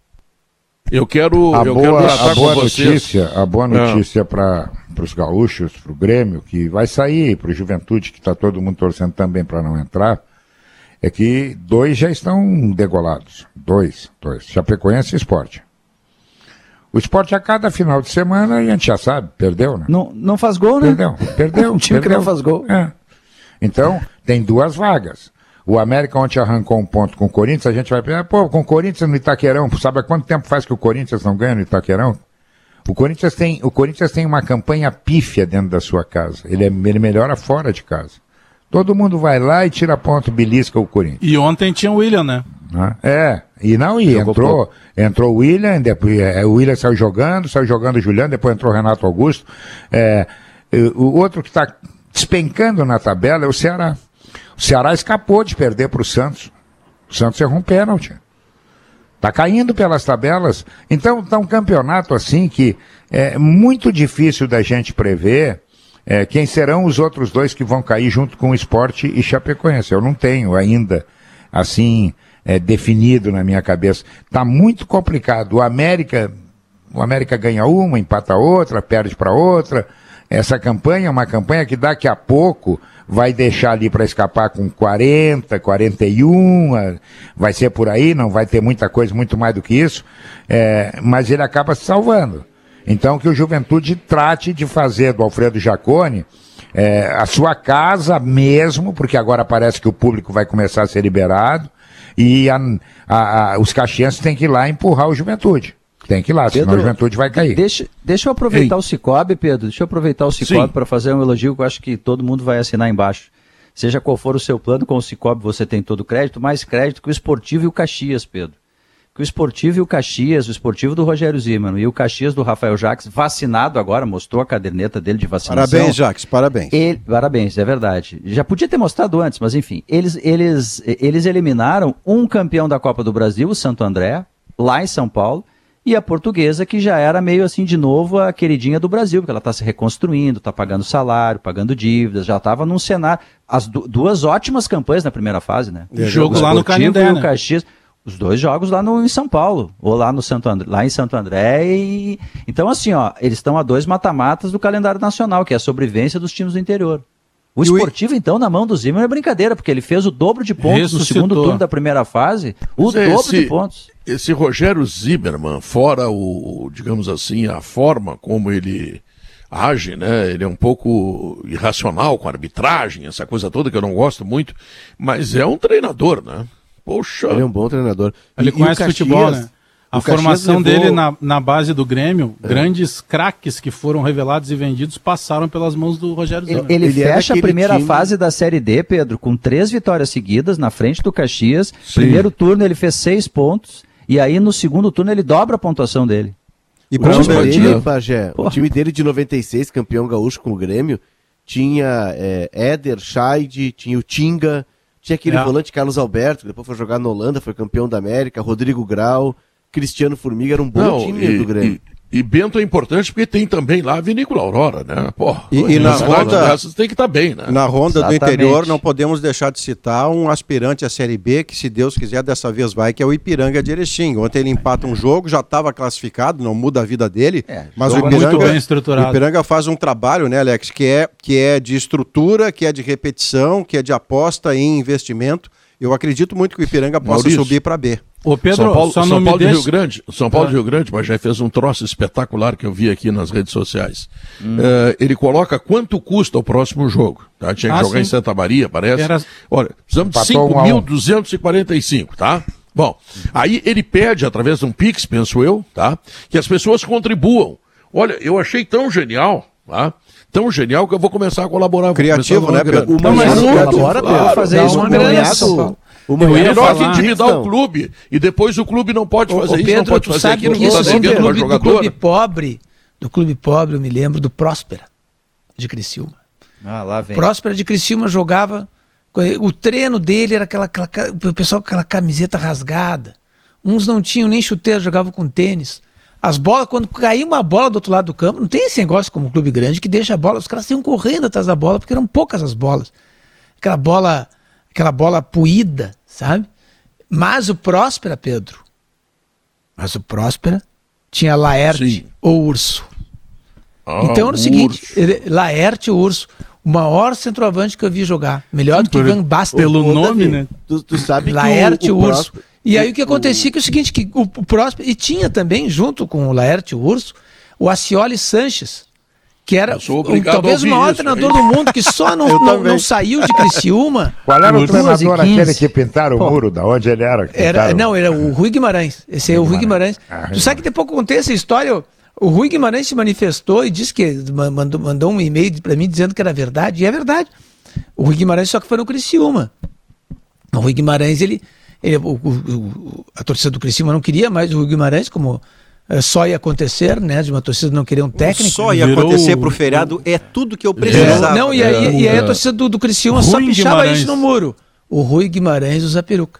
Eu quero, a eu boa, quero a boa notícia, a boa notícia para os gaúchos, para o Grêmio, que vai sair, para o Juventude, que está todo mundo torcendo também para não entrar, é que dois já estão degolados. Dois, dois. Chapecoense e Esporte. O esporte a cada final de semana, a gente já sabe, perdeu, né? Não, não faz gol, né? Perdeu, perdeu. um time perdeu. que não faz gol. É. Então, tem duas vagas. O América ontem arrancou um ponto com o Corinthians, a gente vai pensar, pô, com o Corinthians no Itaquerão, sabe há quanto tempo faz que o Corinthians não ganha no Itaquerão? O Corinthians tem, o Corinthians tem uma campanha pífia dentro da sua casa. Ele, é, ele melhora fora de casa. Todo mundo vai lá e tira ponto, belisca o Corinthians. E ontem tinha o William, né? É, e não ia. Entrou, entrou o William, depois, é, o William saiu jogando, saiu jogando o Juliano, depois entrou o Renato Augusto. É, o outro que está despencando na tabela é o Ceará. O Ceará escapou de perder para o Santos. O Santos errou um pênalti. Está caindo pelas tabelas. Então, está um campeonato assim que é muito difícil da gente prever é, quem serão os outros dois que vão cair junto com o esporte e Chapecoense. Eu não tenho ainda, assim, é, definido na minha cabeça. Está muito complicado. O América, o América ganha uma, empata outra, perde para outra. Essa campanha é uma campanha que daqui a pouco vai deixar ali para escapar com 40, 41, vai ser por aí, não vai ter muita coisa, muito mais do que isso, é, mas ele acaba se salvando. Então que o Juventude trate de fazer do Alfredo Jacone é, a sua casa mesmo, porque agora parece que o público vai começar a ser liberado, e a, a, a, os caxienses têm que ir lá empurrar o Juventude. Tem que ir lá, Pedro, senão a juventude vai cair. Deixa, deixa eu aproveitar Ei. o Cicobi, Pedro. Deixa eu aproveitar o Cicobi para fazer um elogio que eu acho que todo mundo vai assinar embaixo. Seja qual for o seu plano, com o Cicobi você tem todo o crédito, mais crédito que o Esportivo e o Caxias, Pedro. Que o Esportivo e o Caxias, o Esportivo do Rogério Zimmermann e o Caxias do Rafael Jacques, vacinado agora, mostrou a caderneta dele de vacinação. Parabéns, Jacques, parabéns. Ele, parabéns, é verdade. Já podia ter mostrado antes, mas enfim. Eles, eles, eles eliminaram um campeão da Copa do Brasil, o Santo André, lá em São Paulo, e a portuguesa, que já era meio assim de novo a queridinha do Brasil, porque ela está se reconstruindo, está pagando salário, pagando dívidas, já estava num cenário. As du duas ótimas campanhas na primeira fase, né? O jogo lá no Canindé, né? Caxias. Os dois jogos lá no, em São Paulo, ou lá no Santo André, lá em Santo André. E... Então, assim, ó, eles estão a dois mata-matas do calendário nacional, que é a sobrevivência dos times do interior. O esportivo, o... então, na mão do Zimmer é brincadeira, porque ele fez o dobro de pontos Ressuscitou. no segundo turno da primeira fase, o é, dobro de pontos. Esse Rogério Zimmermann, fora o, digamos assim, a forma como ele age, né? Ele é um pouco irracional com a arbitragem, essa coisa toda que eu não gosto muito, mas é um treinador, né? Poxa. Ele é um bom treinador. Ele e, conhece e futebol, né? A formação levou... dele na, na base do Grêmio, é. grandes craques que foram revelados e vendidos passaram pelas mãos do Rogério Zimmer. Ele, ele, ele fecha a primeira time... fase da Série D, Pedro, com três vitórias seguidas na frente do Caxias. Sim. Primeiro turno ele fez seis pontos e aí no segundo turno ele dobra a pontuação dele. E para o time dele, Pajé, o time dele de 96, campeão gaúcho com o Grêmio, tinha é, Éder, Scheid, tinha o Tinga, tinha aquele é. volante Carlos Alberto, que depois foi jogar na Holanda, foi campeão da América, Rodrigo Grau, Cristiano Formiga era um bom Não, time e, do Grêmio. E, e, Bento é importante porque tem também lá a Vinícola Aurora, né? Porra, e, e na ronda dessas tem que estar tá bem, né? Na ronda Exatamente. do interior não podemos deixar de citar um aspirante à Série B que se Deus quiser dessa vez vai, que é o Ipiranga de Erechim. Ontem ele empata um jogo, já estava classificado, não muda a vida dele, é, mas o Ipiranga, muito bem estruturado. o Ipiranga faz um trabalho, né, Alex, que é que é de estrutura, que é de repetição, que é de aposta em investimento. Eu acredito muito que o Ipiranga possa Maurício. subir para B. Ô Pedro, São Paulo, São Paulo de Rio Grande, São Paulo ah. de Rio Grande, mas já fez um troço espetacular que eu vi aqui nas redes sociais. Hum. Uh, ele coloca quanto custa o próximo jogo. Tá? Tinha que ah, jogar sim. em Santa Maria, parece. Era... Olha, precisamos de 5.245, tá? Bom, aí ele pede, através de um Pix, penso eu, tá? Que as pessoas contribuam. Olha, eu achei tão genial, tá? Tão genial que eu vou começar a colaborar. Criativo, né, Pedro? Uma, mas, colabora, Pedro, fazer isso o o melhor que intimidar então. o clube. E depois o clube não pode fazer isso, Pedro, não pode fazer sabe aquilo, que isso assim, do, clube, do clube pobre, do clube pobre, eu me lembro do Próspera, de Criciúma. Ah, lá vem. Próspera de Criciúma jogava O treino dele era aquela, aquela o pessoal com aquela camiseta rasgada. Uns não tinham nem chuteiro, jogavam com tênis. As bolas, quando caía uma bola do outro lado do campo, não tem esse negócio como um clube grande que deixa a bola, os caras iam correndo atrás da bola, porque eram poucas as bolas. Aquela bola, aquela bola puída, sabe? Mas o Próspera, Pedro, mas o Próspera tinha Laerte Sim. ou Urso. Ah, então era o seguinte, ele, Laerte ou Urso, o maior centroavante que eu vi jogar, melhor Sim, do que Van Basten. Pelo nome, né? Tu, tu sabe Laerte que o, o Urso. Próspera e aí o que acontecia que é o seguinte, que o, o próximo, e tinha também, junto com o Laerte o Urso, o Acioli Sanches, que era um, talvez o maior isso, treinador do mundo, que só não, não, não, saiu de Criciúma. Qual era o treinador aquele que pintaram Pô, o muro? Da onde ele era? era não, era o Rui Guimarães. Esse é o Rui Guimarães. Ah, tu sabe que depois contei essa história? O Rui Guimarães se manifestou e disse que mandou, mandou um e-mail para mim dizendo que era verdade, e é verdade. O Rui Guimarães só que foi no Criciúma. O Rui Guimarães, ele, ele, o, o, a torcida do Criciúma não queria mais o Guimarães, como é, só ia acontecer, né? De uma torcida não querer um técnico. Só ia Virou acontecer pro feriado, é tudo que eu precisava. Não, e aí, e aí a torcida do, do Criciúma Rui só pichava Guimarães. isso no muro. O Rui Guimarães usa peruca.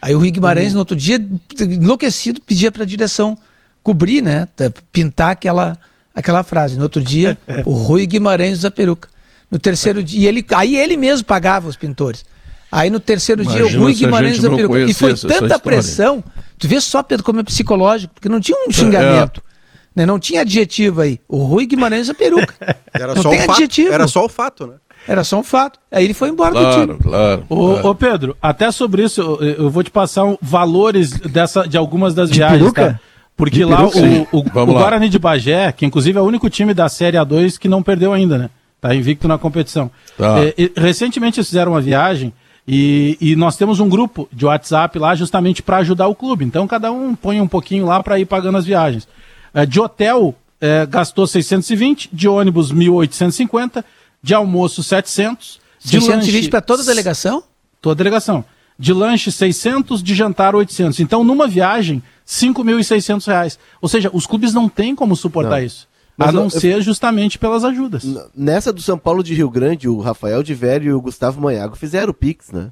Aí o Rui Guimarães, uhum. no outro dia, enlouquecido, pedia para a direção cobrir, né? Pintar aquela, aquela frase. No outro dia, o Rui Guimarães usa peruca. No terceiro dia, ele, aí ele mesmo pagava os pintores. Aí no terceiro Imagina dia o Rui Guimarães da peruca. E foi tanta pressão. Tu vê só, Pedro, como é psicológico, porque não tinha um xingamento. É. Né? Não tinha adjetivo aí. O Rui Guimarães da peruca. Era não só tem adjetivo. Era só o fato, né? Era só um fato. Aí ele foi embora claro, do time. Claro, ô, claro. ô Pedro, até sobre isso, eu, eu vou te passar um, valores dessa, de algumas das de viagens. Peruca? Tá? Porque de lá peruca, o, o, o, o Guarani de Bagé, que inclusive é o único time da Série A2 que não perdeu ainda, né? Tá invicto na competição. Tá. É, recentemente eles fizeram uma viagem e, e, nós temos um grupo de WhatsApp lá justamente para ajudar o clube. Então cada um põe um pouquinho lá para ir pagando as viagens. É, de hotel é, gastou 620, de ônibus 1.850, de almoço 700. De 620 para toda a delegação? Toda a delegação. De lanche 600, de jantar 800. Então numa viagem 5.600 reais. Ou seja, os clubes não têm como suportar não. isso. Mas a não eu, ser justamente pelas ajudas. Nessa do São Paulo de Rio Grande, o Rafael de Velho e o Gustavo Manhago fizeram o Pix, né?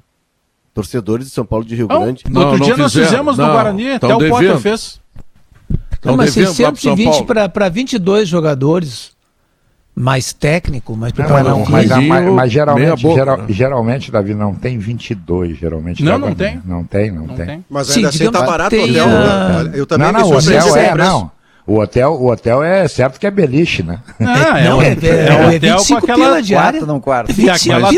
Torcedores de São Paulo de Rio não, Grande. No outro não dia nós fizemos não, no Guarani, até o Potter fez. Não, mas 620 para 22 jogadores, mais técnico, mais preparado. Não, mas, mas, mas, geralmente, geral, geralmente, Davi, não tem 22, geralmente. Não, não tem. Não tem, não, não tem. tem. Mas ainda Sim, assim tá barato o hotel. A... Eu também não, não, o hotel é, não. O hotel, o hotel é certo que é beliche, né? Ah, é, não, é, é, é, é, hotel com aquela diária. Quarto, não quarto. E aquela,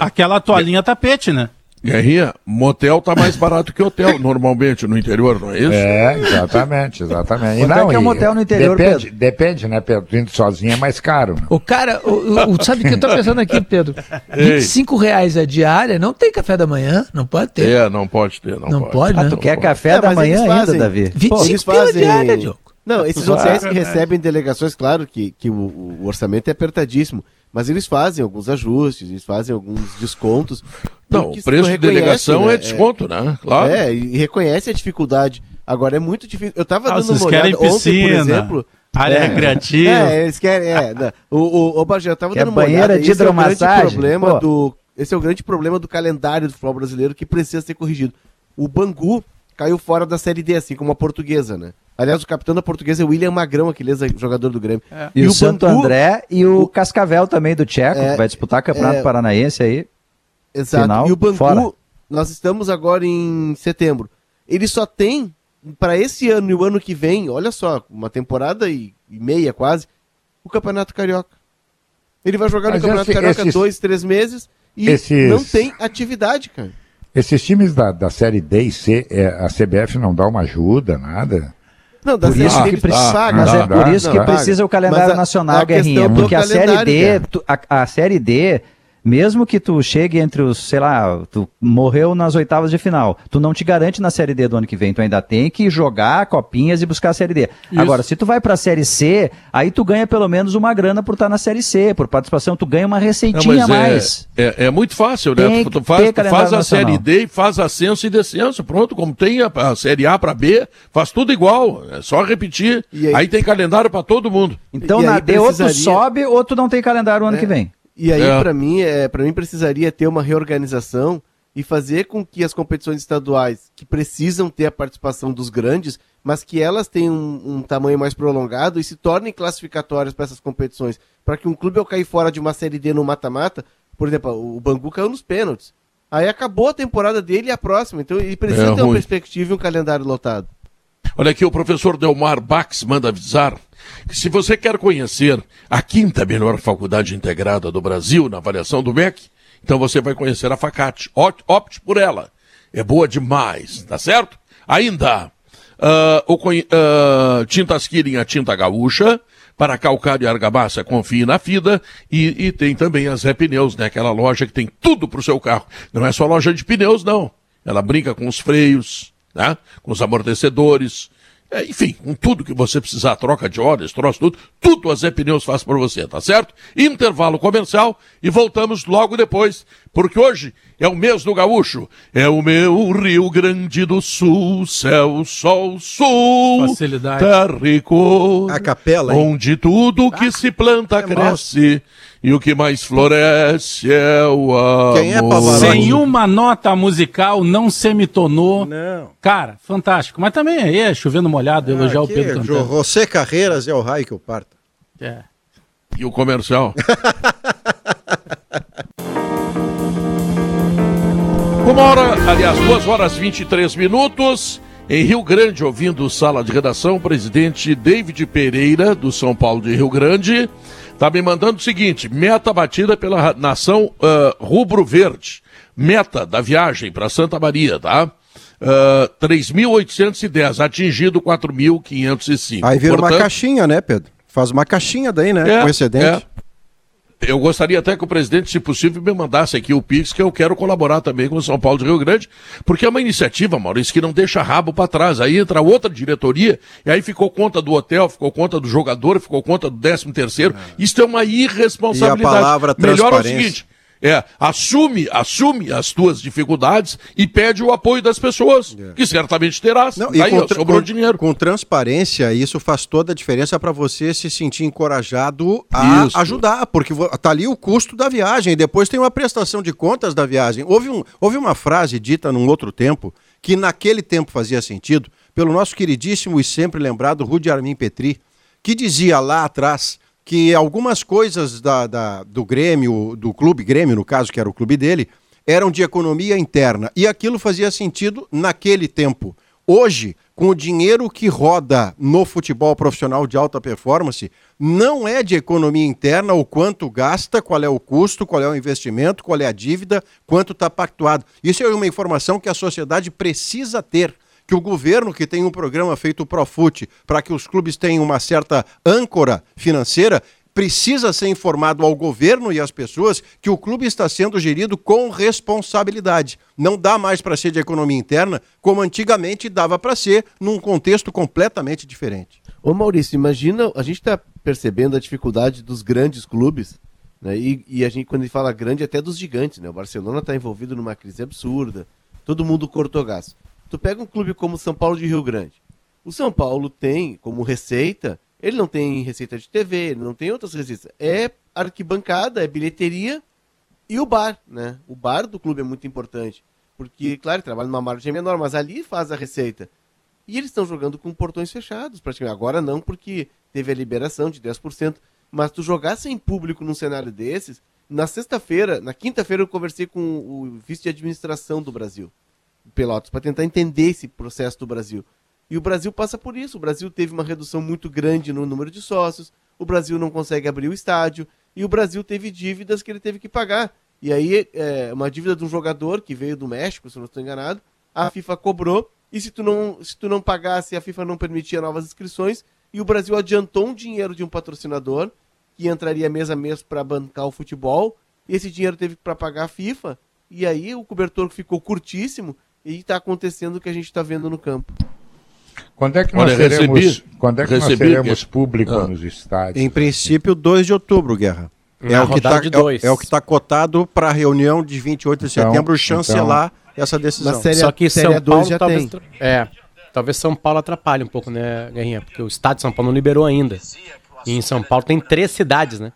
aquela toalhinha tapete, né? Guerrinha, motel tá mais barato que hotel, normalmente, no interior, não é isso? É, exatamente, exatamente. Não, é que é um motel no interior, depende, Pedro? Depende, né, Pedro? Tu indo sozinho é mais caro. Né? O cara, o, o, sabe o que eu tô pensando aqui, Pedro? 25 reais a diária, não tem café da manhã, não pode ter. É, não pode ter, não, não pode. pode né? Ah, tu quer café é, da manhã ainda, Davi? 25 Pô, eles fazem... diária, Diogo. Não, esses hotéis que recebem delegações, claro que, que o, o, orçamento é apertadíssimo, mas eles fazem alguns ajustes, eles fazem alguns descontos. Não, o preço de delegação né? é desconto, né? Claro. É, e reconhece a dificuldade. Agora é muito difícil. Eu tava ah, dando uma olhada piscina, ontem, por exemplo. Área é, recreativa. É, eles querem. É, não, o, o, o Bagé, eu tava que dando uma olhada. De esse é o grande problema Pô. do. Esse é o grande problema do calendário do futebol brasileiro que precisa ser corrigido. O Bangu caiu fora da Série D, assim como a portuguesa, né? Aliás, o capitão da portuguesa é William Magrão, aquele jogador do Grêmio. É. E, e, o, Santo Bangu, André e o, o, Cascavel também do Tcheco, é, que vai disputar o Campeonato é, Paranaense aí. Exato. Final, e o Bangu, fora. nós estamos agora em setembro. Ele só tem, para esse ano e o ano que vem, olha só, uma temporada e, e meia quase, o Campeonato Carioca. Ele vai jogar Mas no Campeonato esse, Carioca esses, dois, três meses e esses... não tem atividade, cara. Esses times da, da Série D e C, é, a CBF não dá uma ajuda, nada? Não, por isso que precisa, mas é por isso que precisa o calendário nacional, Guerrinha, porque a série D, a, a série D mesmo que tu chegue entre os, sei lá, tu morreu nas oitavas de final, tu não te garante na Série D do ano que vem, tu ainda tem que jogar copinhas e buscar a Série D. Isso. Agora, se tu vai pra Série C, aí tu ganha pelo menos uma grana por estar na Série C, por participação, tu ganha uma receitinha não, a é, mais. É, é, muito fácil, né? Tem tu faz, tu faz a nacional. Série D e faz ascenso e descenso, pronto, como tem a, a Série A para B, faz tudo igual, é só repetir, aí? aí? tem calendário para todo mundo. Então, na D, precisaria... ou tu sobe, ou tu não tem calendário o ano é. que vem. E aí, é. para mim, é, para mim precisaria ter uma reorganização e fazer com que as competições estaduais, que precisam ter a participação dos grandes, mas que elas tenham um, um tamanho mais prolongado e se tornem classificatórias para essas competições, para que um clube ao cair fora de uma série D no mata-mata, por exemplo, o Bangu caiu nos pênaltis. Aí acabou a temporada dele e a próxima, então ele precisa é ter uma perspectiva e um calendário lotado. Olha aqui, o professor Delmar Bax manda avisar se você quer conhecer a quinta melhor faculdade integrada do Brasil na avaliação do MEC, então você vai conhecer a Facate. Opte por ela. É boa demais, tá certo? Ainda, uh, o, uh, Tintas Killing, a tinta gaúcha, para calcário e argamassa, confie na FIDA e, e tem também a Zé Pneus, né? Aquela loja que tem tudo para o seu carro. Não é só loja de pneus, não. Ela brinca com os freios, né? com os amortecedores, é, enfim, com tudo que você precisar, troca de óleos, troço tudo, tudo a Zé Pneus faz para você, tá certo? Intervalo comercial e voltamos logo depois, porque hoje é o mês do gaúcho, é o meu Rio Grande do Sul, céu, sol, sul, Facilidade. e cor, a capela, hein? onde tudo que ah, se planta é cresce. E o que mais floresce é o amor. Quem é Pavarotti? Sem uma nota musical, não semitonou. Não. Cara, fantástico. Mas também aí é chovendo molhado, ah, elogiar o Pedro cantando. José Carreiras é o raio que eu parto. É. E o comercial? Uma hora, aliás, duas horas e 23 minutos. Em Rio Grande, ouvindo sala de redação, o presidente David Pereira, do São Paulo de Rio Grande, Tá me mandando o seguinte: meta batida pela nação uh, rubro-verde. Meta da viagem para Santa Maria, tá? Uh, 3.810, atingido 4.505. Aí vira Portanto, uma caixinha, né, Pedro? Faz uma caixinha daí, né? É, com excedente. É. Eu gostaria até que o presidente, se possível, me mandasse aqui o Pix, que eu quero colaborar também com o São Paulo de Rio Grande, porque é uma iniciativa, Maurício, que não deixa rabo para trás. Aí entra outra diretoria, e aí ficou conta do hotel, ficou conta do jogador, ficou conta do décimo terceiro. É. Isso é uma irresponsabilidade. E a palavra Melhor é o seguinte, é, assume, assume as tuas dificuldades e pede o apoio das pessoas, é. que certamente terás. Não, e com, sobrou com, dinheiro. Com transparência, isso faz toda a diferença para você se sentir encorajado a isso. ajudar, porque tá ali o custo da viagem, e depois tem uma prestação de contas da viagem. Houve, um, houve uma frase dita num outro tempo, que naquele tempo fazia sentido, pelo nosso queridíssimo e sempre lembrado Rudi Armin Petri, que dizia lá atrás que algumas coisas da, da, do Grêmio, do clube Grêmio, no caso, que era o clube dele, eram de economia interna. E aquilo fazia sentido naquele tempo. Hoje, com o dinheiro que roda no futebol profissional de alta performance, não é de economia interna o quanto gasta, qual é o custo, qual é o investimento, qual é a dívida, quanto está pactuado. Isso é uma informação que a sociedade precisa ter que o governo, que tem um programa feito Profute, para que os clubes tenham uma certa âncora financeira, precisa ser informado ao governo e às pessoas que o clube está sendo gerido com responsabilidade. Não dá mais para ser de economia interna como antigamente dava para ser, num contexto completamente diferente. Ô Maurício, imagina, a gente está percebendo a dificuldade dos grandes clubes, né? E, e, a gente, quando a gente fala grande, até dos gigantes, né? O Barcelona está envolvido numa crise absurda, todo mundo cortou gás. Tu pega um clube como o São Paulo de Rio Grande. O São Paulo tem como receita, ele não tem receita de TV, ele não tem outras receitas. É arquibancada, é bilheteria e o bar, né? O bar do clube é muito importante. Porque, claro, trabalha numa margem menor, mas ali faz a receita. E eles estão jogando com portões fechados, praticamente. Agora não, porque teve a liberação de 10%. Mas tu jogar sem público num cenário desses. Na sexta-feira, na quinta-feira, eu conversei com o vice de administração do Brasil. Pelotas para tentar entender esse processo do Brasil. E o Brasil passa por isso. O Brasil teve uma redução muito grande no número de sócios, o Brasil não consegue abrir o estádio, e o Brasil teve dívidas que ele teve que pagar. E aí, é, uma dívida de um jogador que veio do México, se não estou enganado, a FIFA cobrou, e se tu, não, se tu não pagasse, a FIFA não permitia novas inscrições, e o Brasil adiantou um dinheiro de um patrocinador, que entraria mês a mês para bancar o futebol, esse dinheiro teve para pagar a FIFA, e aí o cobertor ficou curtíssimo, e está acontecendo o que a gente está vendo no campo. Quando é que nós Olha, teremos, recebi, quando é que recebi, nós teremos público ah. nos estádios? Em princípio, 2 de outubro, Guerra. É o, que tá, é, é, o que está cotado para a reunião de 28 de então, setembro chancelar então, essa decisão. Série, Só que São Paulo já talvez, tem. É, talvez São Paulo atrapalhe um pouco, né, Guerrinha? Porque o estado de São Paulo não liberou ainda. E em São Paulo tem três cidades, né?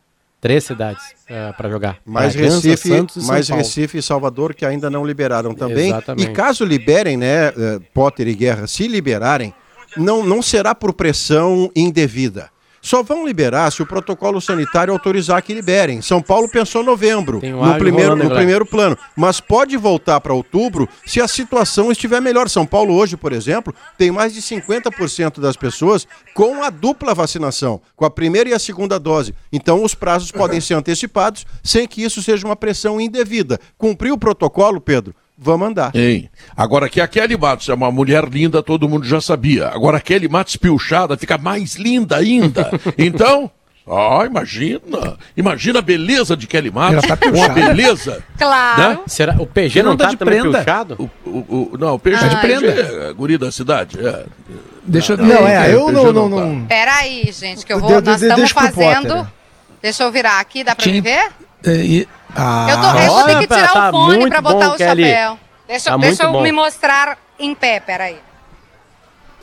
Três cidades uh, para jogar. Mais Bragança, Recife, Santos e mais Recife e Salvador que ainda não liberaram também. Exatamente. E caso liberem, né, uh, Potter e Guerra, se liberarem, não, não será por pressão indevida. Só vão liberar se o protocolo sanitário autorizar que liberem. São Paulo pensou novembro, um no, primeiro, no primeiro plano. Mas pode voltar para outubro se a situação estiver melhor. São Paulo hoje, por exemplo, tem mais de 50% das pessoas com a dupla vacinação, com a primeira e a segunda dose. Então os prazos podem ser antecipados sem que isso seja uma pressão indevida. Cumpriu o protocolo, Pedro? Vamos andar. Hein? Agora que a Kelly Matos é uma mulher linda, todo mundo já sabia. Agora a Kelly Matos pilchada fica mais linda ainda. Então, ah, imagina. Imagina a beleza de Kelly Matos. Tá uma beleza. Claro. Né? Será, o PG não, não tá, tá de prenda? O, o, o, não, o PG, ah, de prenda. é guri da cidade. É. Deixa eu ver. Não, é, eu não, não, não, não. Peraí, gente, que eu vou. nós estamos fazendo. Deixa eu virar aqui, dá pra me ver? É, ah, eu, tô, eu vou ter que tirar tá o fone pra botar bom, o Kelly. chapéu. Deixa, tá deixa eu bom. me mostrar em pé, peraí.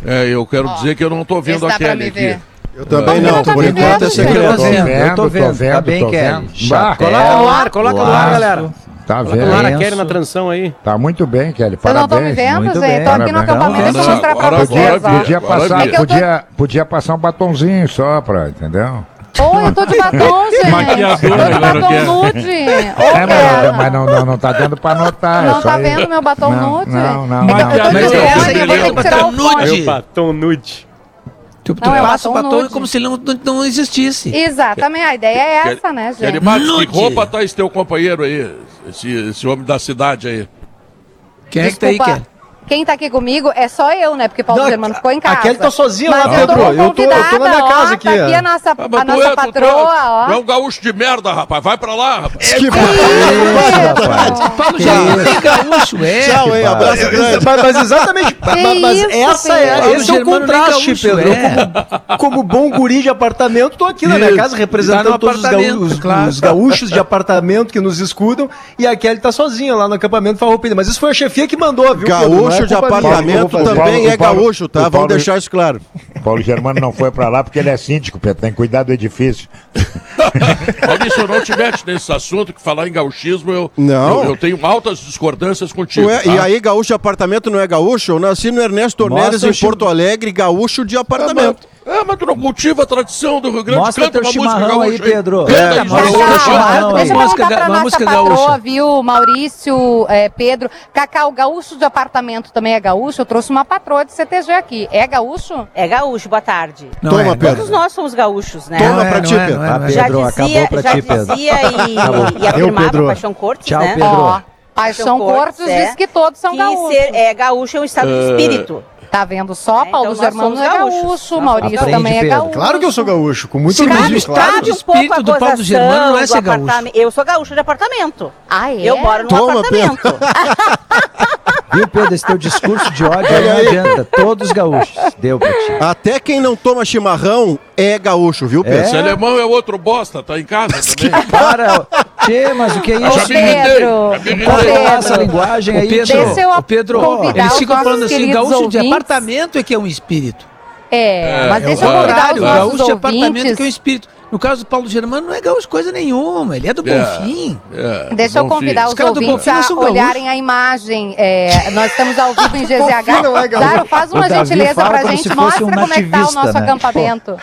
É, eu quero Ó, dizer que eu não tô vendo a Kelly aqui. Eu também não, por enquanto é secreto. Eu tô vendo, eu tô vendo, tá vendo, tá bem, Kelly. Coloca no ar, coloca no ar, galera. Tá vendo? Coloca no ar Kelly na transição aí. Tá muito bem, Kelly. Vocês não estão me vendo, gente? Tô aqui no acampamento, deixa eu mostrar pra vocês. Podia passar, podia, podia passar um batonzinho só pra, entendeu? Oi, eu tô de batom, gente. Maquiador eu tô de batom nude. é, mas, mas não, não, não tá dando pra notar. Não tá vendo meu batom não, nude? Não, não. Maquiador. Mas eu vou que tirar o nude. batom nude. Tu, tu não, passa o batom como se ele não, não existisse. Exatamente, a ideia é essa, né, gente? que roupa tá esse teu companheiro aí? Esse, esse homem da cidade aí? Quem é que tá aí, Ken? Quem tá aqui comigo é só eu, né? Porque Paulo não, Germano ficou em casa. Aquele tá sozinho lá, Pedro. Eu, eu, tô, eu tô na minha casa ó, aqui. Tá aqui a nossa, ah, a nossa é, patroa, ó. É um gaúcho de merda, rapaz. Vai pra lá, rapaz. Que rapaz. Paulo Germano é gaúcho, é. Tchau, hein? Abraço grande. Mas, mas exatamente, mas isso, essa é, esse é o contraste, Pedro. É. Como, bom guri de apartamento, tô aqui na minha casa representando todos os gaúchos de apartamento que nos escutam. E a Kelly tá sozinha lá no acampamento Farroupilha. Mas isso foi a chefia que mandou, viu? Gaúcho de apartamento também é gaúcho, tá? Vamos deixar isso claro. Paulo Germano não foi para lá porque ele é síndico, Pedro. Tem que cuidar do edifício. Maurício, eu não tivesse nesse assunto que falar em gauchismo, eu, não. eu, eu tenho altas discordâncias contigo. Ué, tá? E aí, gaúcho de apartamento não é gaúcho? Eu nasci no Ernesto Tornelles, em Porto Alegre, gaúcho de apartamento. É, mas tu não cultiva a tradição do Rio Grande Mostra Canta teu chimarrão aí, Pedro. É, é, mostra chimarrão aí. Deixa eu música, pra nossa música patroa, gaúcha. viu, Maurício, é, Pedro. Cacau, gaúcho de apartamento também é gaúcho? Eu trouxe uma patroa de CTG aqui. É gaúcho? É gaúcho, boa tarde. Não Toma, é, Pedro. Todos nós somos gaúchos, né? Toma pra ti, Pedro. Ah, Pedro, já dizia, acabou pra já ti, Pedro. dizia e, e afirmava Paixão Cortes, Tchau, né? Pedro. Ó, Paixão Cortes, Cortes é, diz que todos são gaúchos. É, gaúcho é um estado de espírito. Tá vendo só? É, Paulo então Germano é gaúcho, Maurício Aprende, também é gaúcho. Claro que eu sou gaúcho, com muito orgulho, claro. O espírito do Paulo Germano não é ser gaúcho. Eu sou gaúcho de apartamento. Ah, é? Eu moro num Toma, apartamento. Viu, Pedro? Esse teu discurso de ódio aí não adianta. Todos gaúchos. Deu pra ti. Até quem não toma chimarrão é gaúcho, viu, Pedro? É? Esse alemão é outro bosta, tá em casa mas também. Para. Tchê, mas o que é isso? Ô, Pedro. Pode falar essa linguagem aí, Pedro. O Pedro, eles ficam falando assim, gaúcho ouvintes. de apartamento é que é um espírito. É, é mas deixa é eu convidar os nossos gaúcho de apartamento que é um espírito. No caso do Paulo Germano, não é gaúcho coisa nenhuma, ele é do é, Bonfim. É, Deixa eu convidar os, os ouvintes a olharem a imagem. É, nós estamos ao vivo em GZH. não é Dário, faz uma gentileza pra gente, mostra um como é que tá o nosso né? acampamento.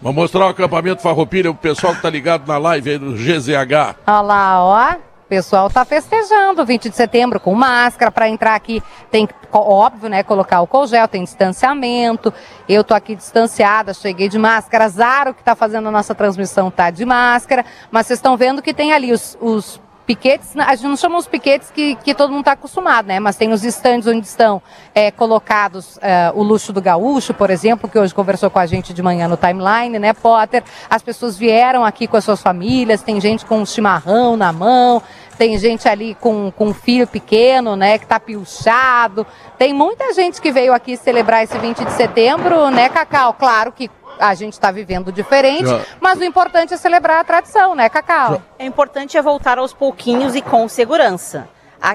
Vamos mostrar o acampamento Farroupilha, o pessoal que tá ligado na live aí do GZH. Olha lá, ó. O pessoal está festejando 20 de setembro com máscara para entrar aqui. Tem óbvio, né, colocar o gel, tem distanciamento. Eu tô aqui distanciada, cheguei de máscara. Zaro que está fazendo a nossa transmissão tá de máscara, mas vocês estão vendo que tem ali os, os piquetes, a gente não chama os piquetes que, que todo mundo está acostumado, né? Mas tem os estandes onde estão é, colocados é, o luxo do gaúcho, por exemplo, que hoje conversou com a gente de manhã no timeline, né, Potter? As pessoas vieram aqui com as suas famílias, tem gente com um chimarrão na mão, tem gente ali com, com um filho pequeno, né, que tá pilchado. Tem muita gente que veio aqui celebrar esse 20 de setembro, né, Cacau? Claro que a gente está vivendo diferente, Já. mas o importante é celebrar a tradição, né, Cacau? Já. É importante é voltar aos pouquinhos e com segurança.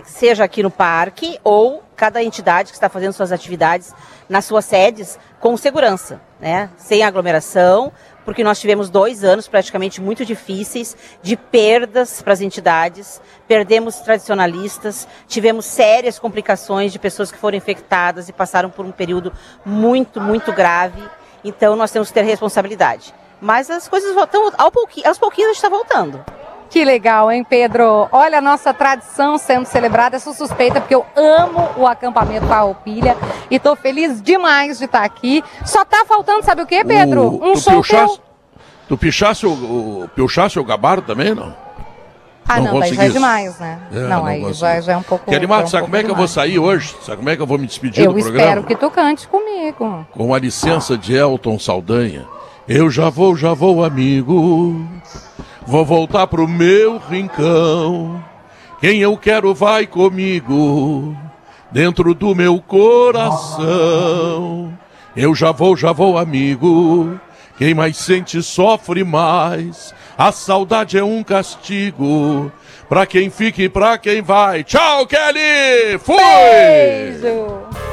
Seja aqui no parque ou cada entidade que está fazendo suas atividades nas suas sedes com segurança, né? Sem aglomeração, porque nós tivemos dois anos praticamente muito difíceis de perdas para as entidades. Perdemos tradicionalistas, tivemos sérias complicações de pessoas que foram infectadas e passaram por um período muito, muito grave. Então nós temos que ter responsabilidade. Mas as coisas voltam, ao pouquinho, aos pouquinhos a gente está voltando. Que legal, hein, Pedro? Olha a nossa tradição sendo celebrada. Eu sou suspeita porque eu amo o acampamento Farroupilha e tô feliz demais de estar aqui. Só tá faltando, sabe o quê, Pedro? O, um show pichasse, Tu pichasse o, o, pichasse o gabardo também, não? Ah, não, não daí já é demais, né? É, não, não, aí já, já, é um pouco. Kelly Matos, sabe um como é que demais. eu vou sair hoje? Sabe como é que eu vou me despedir eu do programa? Eu espero que tu cante comigo. Com a licença de Elton Saldanha. Eu já vou, já vou, amigo. Vou voltar pro meu rincão. Quem eu quero vai comigo, dentro do meu coração. Eu já vou, já vou, amigo. Quem mais sente sofre mais. A saudade é um castigo. Pra quem fica e pra quem vai. Tchau, Kelly! Fui! Beijo!